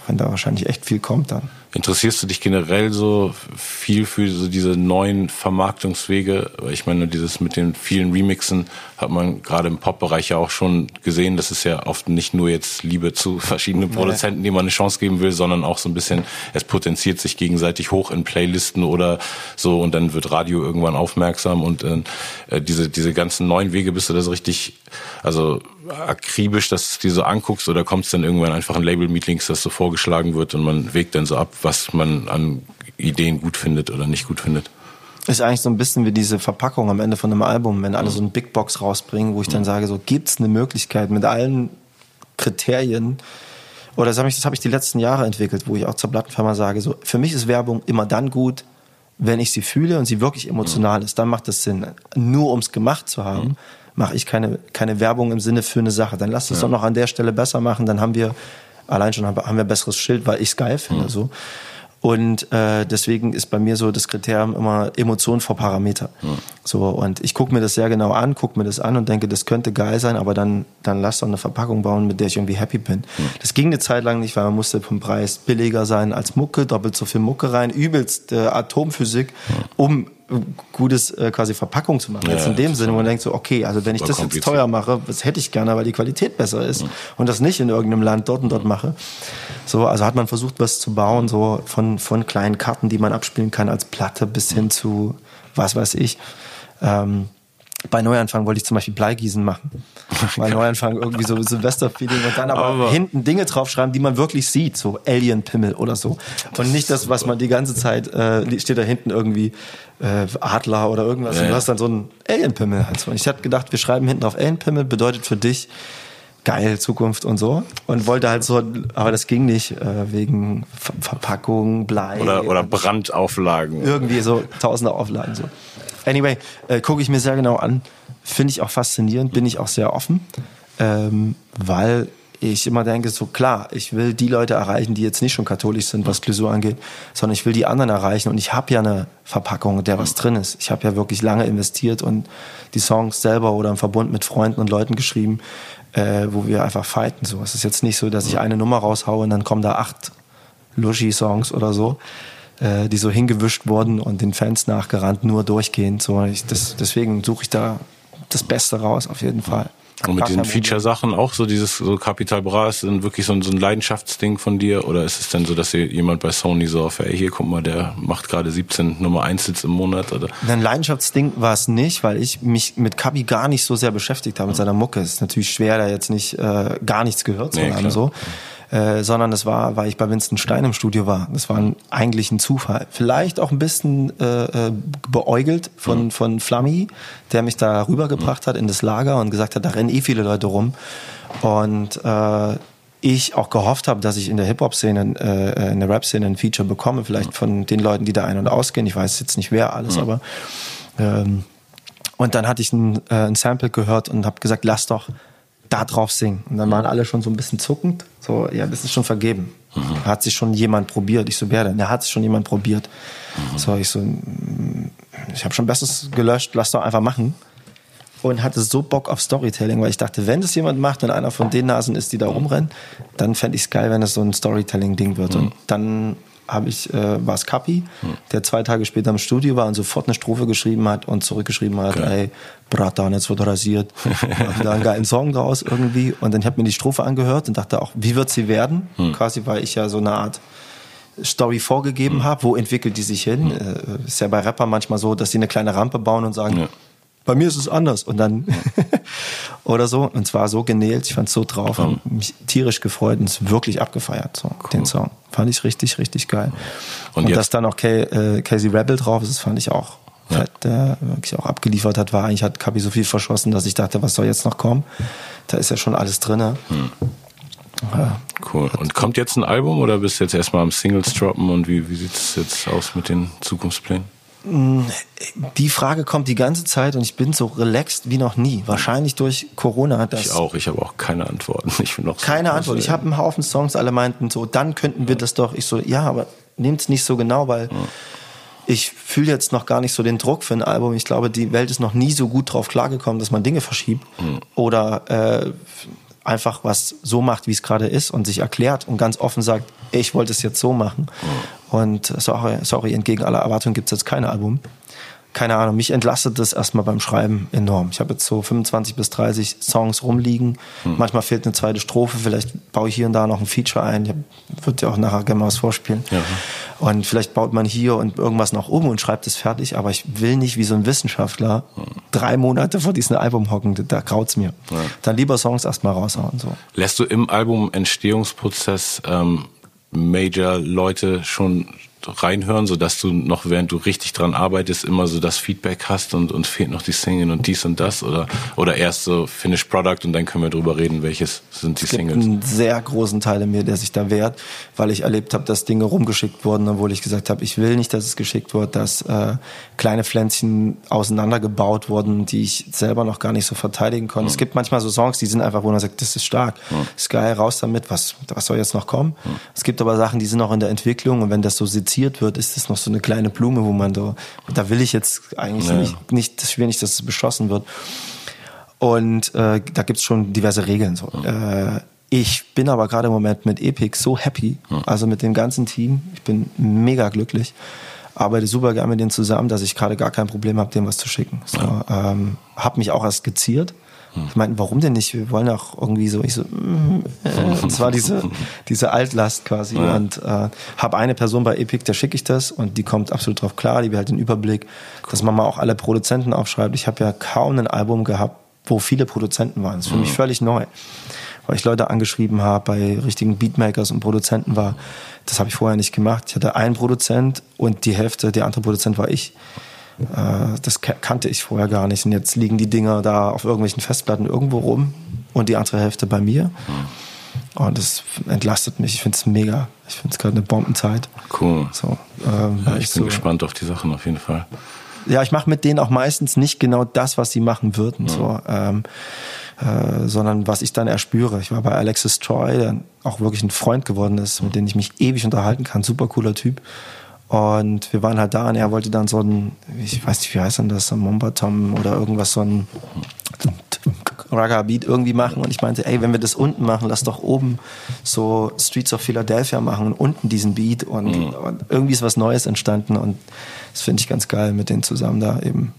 wenn da wahrscheinlich echt viel kommt dann. Interessierst du dich generell so viel für so diese neuen Vermarktungswege? Ich meine, dieses mit den vielen Remixen hat man gerade im Pop-Bereich ja auch schon gesehen. Das ist ja oft nicht nur jetzt Liebe zu verschiedenen Produzenten, denen man eine Chance geben will, sondern auch so ein bisschen, es potenziert sich gegenseitig hoch in Playlisten oder so und dann wird Radio irgendwann aufmerksam und äh, diese, diese ganzen neuen Wege, bist du das richtig, also akribisch, dass du die so anguckst oder kommt es dann irgendwann einfach in Label-Meetings, dass so vorgeschlagen wird und man wägt dann so ab, was man an Ideen gut findet oder nicht gut findet? Ist eigentlich so ein bisschen wie diese Verpackung am Ende von einem Album, wenn alle so eine Big Box rausbringen, wo ich dann sage, so gibt's eine Möglichkeit mit allen Kriterien, oder das habe ich, das hab ich die letzten Jahre entwickelt, wo ich auch zur Plattenfirma sage, so für mich ist Werbung immer dann gut, wenn ich sie fühle und sie wirklich emotional ist, dann macht das Sinn. Nur ums gemacht zu haben, mache ich keine, keine Werbung im Sinne für eine Sache. Dann lass es doch noch an der Stelle besser machen, dann haben wir allein schon haben wir ein besseres Schild, weil ich es geil finde. So. Und äh, deswegen ist bei mir so das Kriterium immer Emotion vor Parameter. So und ich gucke mir das sehr genau an, gucke mir das an und denke, das könnte geil sein, aber dann dann lass doch eine Verpackung bauen, mit der ich irgendwie happy bin. Das ging eine Zeit lang nicht, weil man musste vom Preis billiger sein als Mucke, doppelt so viel Mucke rein, übelst äh, Atomphysik, um äh, gutes äh, quasi Verpackung zu machen. Ja, Jetzt in dem Sinne, wo man denkt so, okay, also wenn ich das jetzt teuer mache, das hätte ich gerne, weil die Qualität besser ist und das nicht in irgendeinem Land dort und dort mache. So, also hat man versucht, was zu bauen, so von, von kleinen Karten, die man abspielen kann als Platte bis hin zu was weiß ich. Ähm, bei Neuanfang wollte ich zum Beispiel Bleigießen machen. Bei Neuanfang irgendwie so Silvesterfeeling und dann aber, Aber- hinten Dinge draufschreiben, die man wirklich sieht, so Alien-Pimmel oder so. Und nicht das, was man die ganze Zeit, äh, steht da hinten irgendwie äh, Adler oder irgendwas Ja, und du hast dann so einen Alien-Pimmel. halt so. Und ich hatte gedacht, wir schreiben hinten auf Alien-Pimmel, bedeutet für dich geil, Zukunft und so. Und wollte halt so, aber das ging nicht, äh, wegen Ver Verpackung, Blei. Oder, oder Brandauflagen? irgendwie so tausende Auflagen so. Anyway, äh, gucke ich mir sehr genau an. Finde ich auch faszinierend, bin ich auch sehr offen, ähm, weil ich immer denke, so klar, ich will die Leute erreichen, die jetzt nicht schon katholisch sind, was Glisur angeht, sondern ich will die anderen erreichen und ich habe ja eine Verpackung, in der was drin ist. Ich habe ja wirklich lange investiert und die Songs selber oder im Verbund mit Freunden und Leuten geschrieben, äh, wo wir einfach fighten. So, es ist jetzt nicht so, dass ich eine Nummer raushaue und dann kommen da acht Luschi-Songs oder so, äh, die so hingewischt wurden und den Fans nachgerannt, nur durchgehend. So, ich, das, deswegen suche ich da das Beste raus, auf jeden Fall. Und mit den Problem. Feature-Sachen auch so dieses so Capital Bra ist dann wirklich so ein, so ein Leidenschaftsding von dir oder ist es denn so, dass jemand bei Sony so auf, ey, hier guck mal, der macht gerade 17 Nummer 1 Hits im Monat oder Ein Leidenschaftsding war es nicht, weil ich mich mit Kabi gar nicht so sehr beschäftigt habe mit seiner Mucke. Es ist natürlich schwer, da jetzt nicht äh, gar nichts gehört zu Nee, haben so. Äh, sondern es war, weil ich bei Winston Stein im Studio war. Das war ein, eigentlich ein Zufall. Vielleicht auch ein bisschen äh, äh, beäugelt von, von Flammy, der mich da rübergebracht hat in das Lager und gesagt hat, da rennen eh viele Leute rum. Und äh, ich auch gehofft habe, dass ich in der Hip-Hop-Szene, äh, in der Rap-Szene ein Feature bekomme, vielleicht von den Leuten, die da ein- und ausgehen. Ich weiß jetzt nicht wer alles, aber ähm, und dann hatte ich ein, äh, ein Sample gehört und habe gesagt, lass doch da drauf singen. Und dann waren alle schon so ein bisschen zuckend. So, ja, das ist schon vergeben. Hat sich schon jemand probiert? Ich so, wer denn? Ja, hat sich schon jemand probiert. So, ich so, mm, ich habe schon Bestes gelöscht, lass doch einfach machen. Und hatte so Bock auf Storytelling, weil ich dachte, wenn das jemand macht und einer von den Nasen ist, die da rumrennen, dann fände ich es geil, wenn es so ein Storytelling-Ding wird. Und dann habe ich, äh, war es Kapi, der zwei Tage später im Studio war und sofort eine Strophe geschrieben hat und zurückgeschrieben hat, ey, Bratan, jetzt wird rasiert. Machen da einen geilen Song draus irgendwie. Und dann habe mir die Strophe angehört und dachte auch, wie wird sie werden? Quasi, weil ich ja so eine Art Story vorgegeben habe, wo entwickelt die sich hin? Äh, ist ja bei Rappern manchmal so, dass sie eine kleine Rampe bauen und sagen, Ja. Bei mir ist es anders. Und dann oder so. Und zwar so genäht, ich fand es so drauf, hab mich tierisch gefreut und es wirklich abgefeiert, so, den Song. Fand ich richtig, richtig geil. Und Und, dass dann auch Kay, äh, Casey Rebel drauf ist, das fand ich auch. Fett, der wirklich auch abgeliefert hat, war eigentlich hat Kapi so viel verschossen, dass ich dachte, was soll jetzt noch kommen? Da ist ja schon alles drinne. Ja, cool. Und kommt jetzt ein Album oder bist du jetzt erstmal am Singles droppen und wie, wie sieht es jetzt aus mit den Zukunftsplänen? Die Frage kommt die ganze Zeit und ich bin so relaxed wie noch nie. Wahrscheinlich durch Corona. Dass Ich auch, ich habe auch keine Antworten. Ich bin noch so- Keine Antwort. Ich habe einen Haufen Songs, alle meinten so, dann könnten wir das doch. Ich so, ja, aber nehmt's nicht so genau, weil ich fühle jetzt noch gar nicht so den Druck für ein Album. Ich glaube, die Welt ist noch nie so gut drauf klargekommen, dass man Dinge verschiebt oder äh, einfach was so macht, wie es gerade ist und sich erklärt und ganz offen sagt, ich wollte es jetzt so machen. Und sorry, sorry, entgegen aller Erwartungen gibt's jetzt kein Album keine Ahnung, mich entlastet das erstmal beim Schreiben enorm. Ich habe jetzt so 25 bis 30 Songs rumliegen. Manchmal fehlt eine zweite Strophe, vielleicht baue ich hier und da noch ein Feature ein. Ich würde ja auch nachher gerne mal was vorspielen. Ja. Und vielleicht baut man hier und irgendwas noch um und schreibt es fertig, aber ich will nicht wie so ein Wissenschaftler drei Monate vor diesem Album hocken, da graut's mir. Dann lieber Songs erstmal raushauen. So. Lässt du im Album-Entstehungsprozess ähm, Major-Leute schon reinhören, sodass du noch, während du richtig dran arbeitest, immer so das Feedback hast und uns fehlt noch die Single und dies und das? Oder, oder erst so Finished Product und dann können wir drüber reden, welches sind die Es gibt Singles? einen sehr großen Teil in mir, der sich da wehrt, weil ich erlebt habe, dass Dinge rumgeschickt wurden, obwohl ich gesagt habe, ich will nicht, dass es geschickt wird, dass äh, kleine Pflänzchen auseinandergebaut wurden, die ich selber noch gar nicht so verteidigen konnte. Es gibt manchmal so Songs, die sind einfach, wo man sagt, das ist stark, ist geil, raus damit, was, was soll jetzt noch kommen? Es gibt aber Sachen, die sind noch in der Entwicklung und wenn das so seziert wird, ist das noch so eine kleine Blume, wo man so, da will ich jetzt eigentlich Ja. nicht, nicht, ich will nicht, dass es beschossen wird. Und äh, da gibt's schon diverse Regeln. So. Äh, ich bin aber gerade im Moment mit Epic so happy, also mit dem ganzen Team. Ich bin mega glücklich. Arbeite super gerne mit denen zusammen, dass ich gerade gar kein Problem habe, dem was zu schicken. So, ähm, hab mich auch erst skizziert. Ich meinte, warum denn nicht? Wir wollen auch irgendwie so. Ich so, mm, äh, es war diese diese Altlast quasi und äh, habe eine Person bei Epic, der schicke ich das und die kommt absolut drauf klar. Die behält den Überblick, dass man mal auch alle Produzenten aufschreibt. Ich habe ja kaum ein Album gehabt, wo viele Produzenten waren. Das ist für mich völlig neu, weil ich Leute angeschrieben habe bei richtigen Beatmakers und Produzenten war. Das habe ich vorher nicht gemacht. Ich hatte einen Produzent und die Hälfte, der andere Produzent war ich. Äh, Das ka- kannte ich vorher gar nicht. Und jetzt liegen die Dinger da auf irgendwelchen Festplatten irgendwo rum und die andere Hälfte bei mir. Und das entlastet mich. Ich finde es mega. Ich finde es gerade eine Bombenzeit. Cool. So, ähm, Ja, ich ich bin so, gespannt auf die Sachen auf jeden Fall. ja, ich mache mit denen auch meistens nicht genau das, was sie machen würden, so, ähm, äh, sondern was ich dann erspüre. Ich war bei Alexis Troy, der auch wirklich ein Freund geworden ist, mit dem ich mich ewig unterhalten kann. Super cooler Typ. Und wir waren halt da und er wollte dann so ein, ich weiß nicht, wie heißt denn das, so ein Mombatom oder irgendwas, so ein Raga-Beat irgendwie machen. Und ich meinte, ey, wenn wir das unten machen, lass doch oben so Streets of Philadelphia machen und unten diesen Beat. Und, und irgendwie ist was Neues entstanden. Und das finde ich ganz geil, mit denen zusammen da eben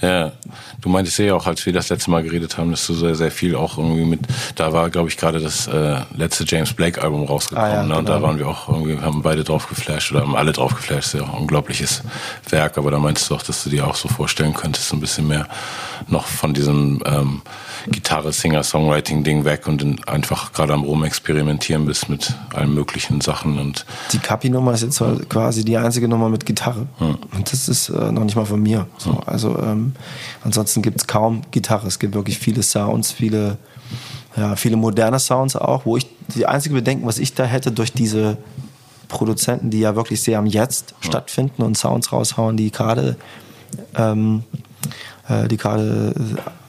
Ja, du meintest ja auch, als wir das letzte Mal geredet haben, dass du sehr, sehr viel auch irgendwie mit, da war, glaube ich, gerade das äh, letzte James Blake Album rausgekommen, ah, ja, ne? und genau. da waren wir auch irgendwie, haben beide drauf geflasht oder haben alle drauf geflasht, das ist ja auch ein unglaubliches Werk, aber da meinst du auch, dass du dir auch so vorstellen könntest, ein bisschen mehr noch von diesem ähm, Gitarre, Singer, Songwriting-Ding weg und einfach gerade am Rumexperimentieren bist mit allen möglichen Sachen und die Kapi-Nummer ist jetzt halt quasi die einzige Nummer mit Gitarre hm. und das ist äh, noch nicht mal von mir. So, hm. Also ähm, ansonsten gibt es kaum Gitarre. Es gibt wirklich viele Sounds, viele ja, viele moderne Sounds auch, wo ich die einzige Bedenken, was ich da hätte durch diese Produzenten, die ja wirklich sehr am Jetzt hm. stattfinden und Sounds raushauen, die gerade ähm, äh, die gerade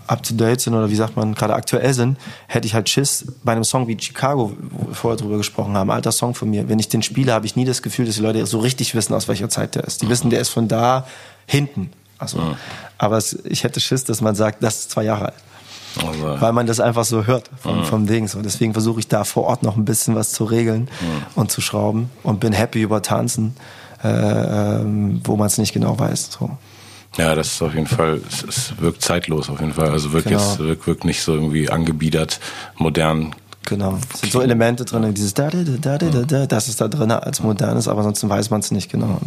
up to date sind oder wie sagt man, gerade aktuell sind, hätte ich halt Schiss bei einem Song wie Chicago, wo wir vorher drüber gesprochen haben, alter Song von mir. Wenn ich den spiele, habe ich nie das Gefühl, dass die Leute so richtig wissen, aus welcher Zeit der ist. Die wissen, der ist von da hinten. Also, ja. aber es, ich hätte Schiss, dass man sagt, das ist zwei Jahre alt. Also. Weil man das einfach so hört vom, ja. vom Ding. So. Deswegen versuche ich da vor Ort noch ein bisschen was zu regeln ja. und zu schrauben und bin happy über Tanzen, äh, ähm, wo man es nicht genau weiß. So. Ja, das ist auf jeden Fall, es, es wirkt zeitlos auf jeden Fall. Also wirkt genau. jetzt, wirkt, wirkt nicht so irgendwie angebiedert, modern. Genau. Es sind so Elemente drin, dieses da, da, da, da, da, das ist da drin als modernes, aber ansonsten weiß man es nicht genau.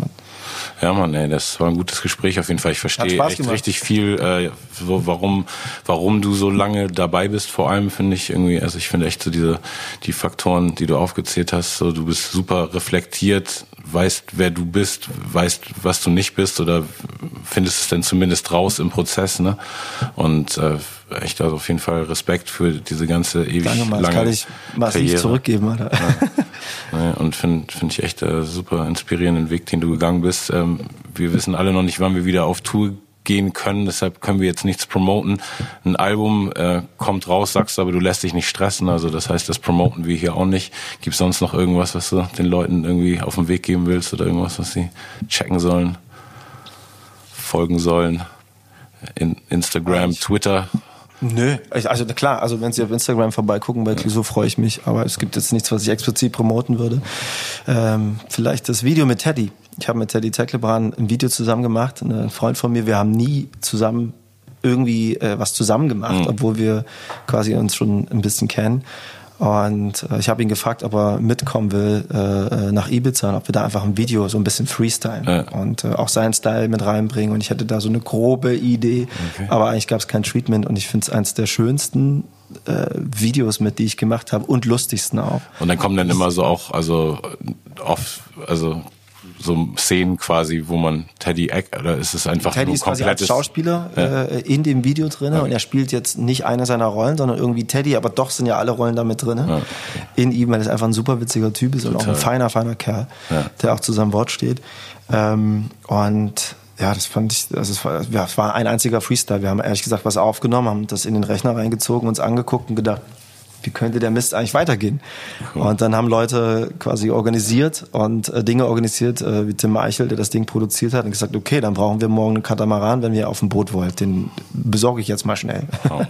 Ja, Mann, ey, das war ein gutes Gespräch auf jeden Fall. Ich verstehe echt gemacht. richtig viel, äh, so, warum, warum du so lange dabei bist. Vor allem finde ich irgendwie, also ich finde echt so diese, die Faktoren, die du aufgezählt hast, so du bist super reflektiert, weißt, wer du bist, weißt, was du nicht bist oder findest es denn zumindest raus im Prozess, ne? Und äh, echt also auf jeden Fall Respekt für diese ganze ewig Danke mal, lange kann ich massiv zurückgeben, Alter. Ja. Und finde find ich echt äh, super inspirierenden Weg, den du gegangen bist. Ähm, wir wissen alle noch nicht, wann wir wieder auf Tour gehen können. Deshalb können wir jetzt nichts promoten. Ein Album äh, kommt raus, sagst du, aber du lässt dich nicht stressen. Also das heißt, das promoten wir hier auch nicht. Gibt es sonst noch irgendwas, was du den Leuten irgendwie auf den Weg geben willst oder irgendwas, was sie checken sollen, folgen sollen? In Instagram, Twitter? Nö, also klar, also wenn Sie auf Instagram vorbeigucken bei Clouseau, freue ich mich, aber es gibt jetzt nichts, was ich explizit promoten würde. Ähm, vielleicht das Video mit Teddy. Ich habe mit Teddy Tecklebrand ein Video zusammen gemacht, ein Freund von mir, wir haben nie zusammen irgendwie äh, was zusammen gemacht, mhm. obwohl wir quasi uns schon ein bisschen kennen. Und äh, ich habe ihn gefragt, ob er mitkommen will äh, nach Ibiza und ob wir da einfach ein Video so ein bisschen freestyle ja. und äh, auch seinen Style mit reinbringen. Und ich hatte da so eine grobe Idee, okay. aber eigentlich gab es kein Treatment und ich finde es eins der schönsten äh, Videos mit, die ich gemacht habe und lustigsten auch. Und dann kommen dann immer so auch, also oft, also so Szenen quasi, wo man Teddy Eck, oder ist es einfach Teddy nur ist quasi als Schauspieler ja. äh, in dem Video drin ja. und er spielt jetzt nicht eine seiner Rollen, sondern irgendwie Teddy, aber doch sind ja alle Rollen damit drin. Ja. In ihm, weil er einfach ein super witziger Typ ist Total. und auch ein feiner, feiner Kerl, der auch zu seinem Wort steht. Ähm, und ja, das fand ich, also es war, ja, es war ein einziger Freestyle. Wir haben ehrlich gesagt was aufgenommen, haben das in den Rechner reingezogen, uns angeguckt und gedacht, wie könnte der Mist eigentlich weitergehen? Cool. Und dann haben Leute quasi organisiert und äh, Dinge organisiert, äh, wie Tim Eichel, der das Ding produziert hat, und gesagt, okay, dann brauchen wir morgen einen Katamaran, wenn ihr auf dem Boot wollt. Den besorge ich jetzt mal schnell. Oh.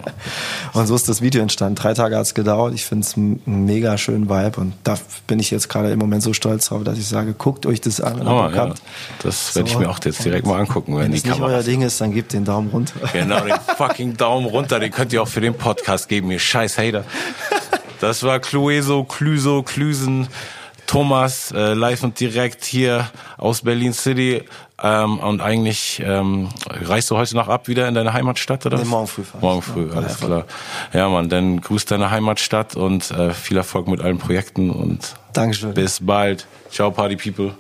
und so ist das Video entstanden. Drei Tage hat es gedauert. Ich finde es einen mega schönen Vibe und da bin ich jetzt gerade im Moment so stolz drauf, dass ich sage, guckt euch das an. Oh, ja. Das werde so. ich mir auch jetzt direkt mal angucken. Wenn, wenn es nicht euer Ding ist, dann gebt den Daumen runter. Genau, den fucking Daumen runter. Den könnt ihr auch für den Podcast geben, ihr scheiß Hater. Das war Clueso, Cluso, Klüsen, Thomas, äh, live und direkt hier aus Berlin City. Ähm, und eigentlich ähm, reist du heute noch ab wieder in deine Heimatstadt, oder? Nee, morgen früh. Morgen früh, ja, alles klar. Ja, Mann, dann grüß deine Heimatstadt und äh, viel Erfolg mit allen Projekten und Dankeschön. bis bald. Ciao, Party People.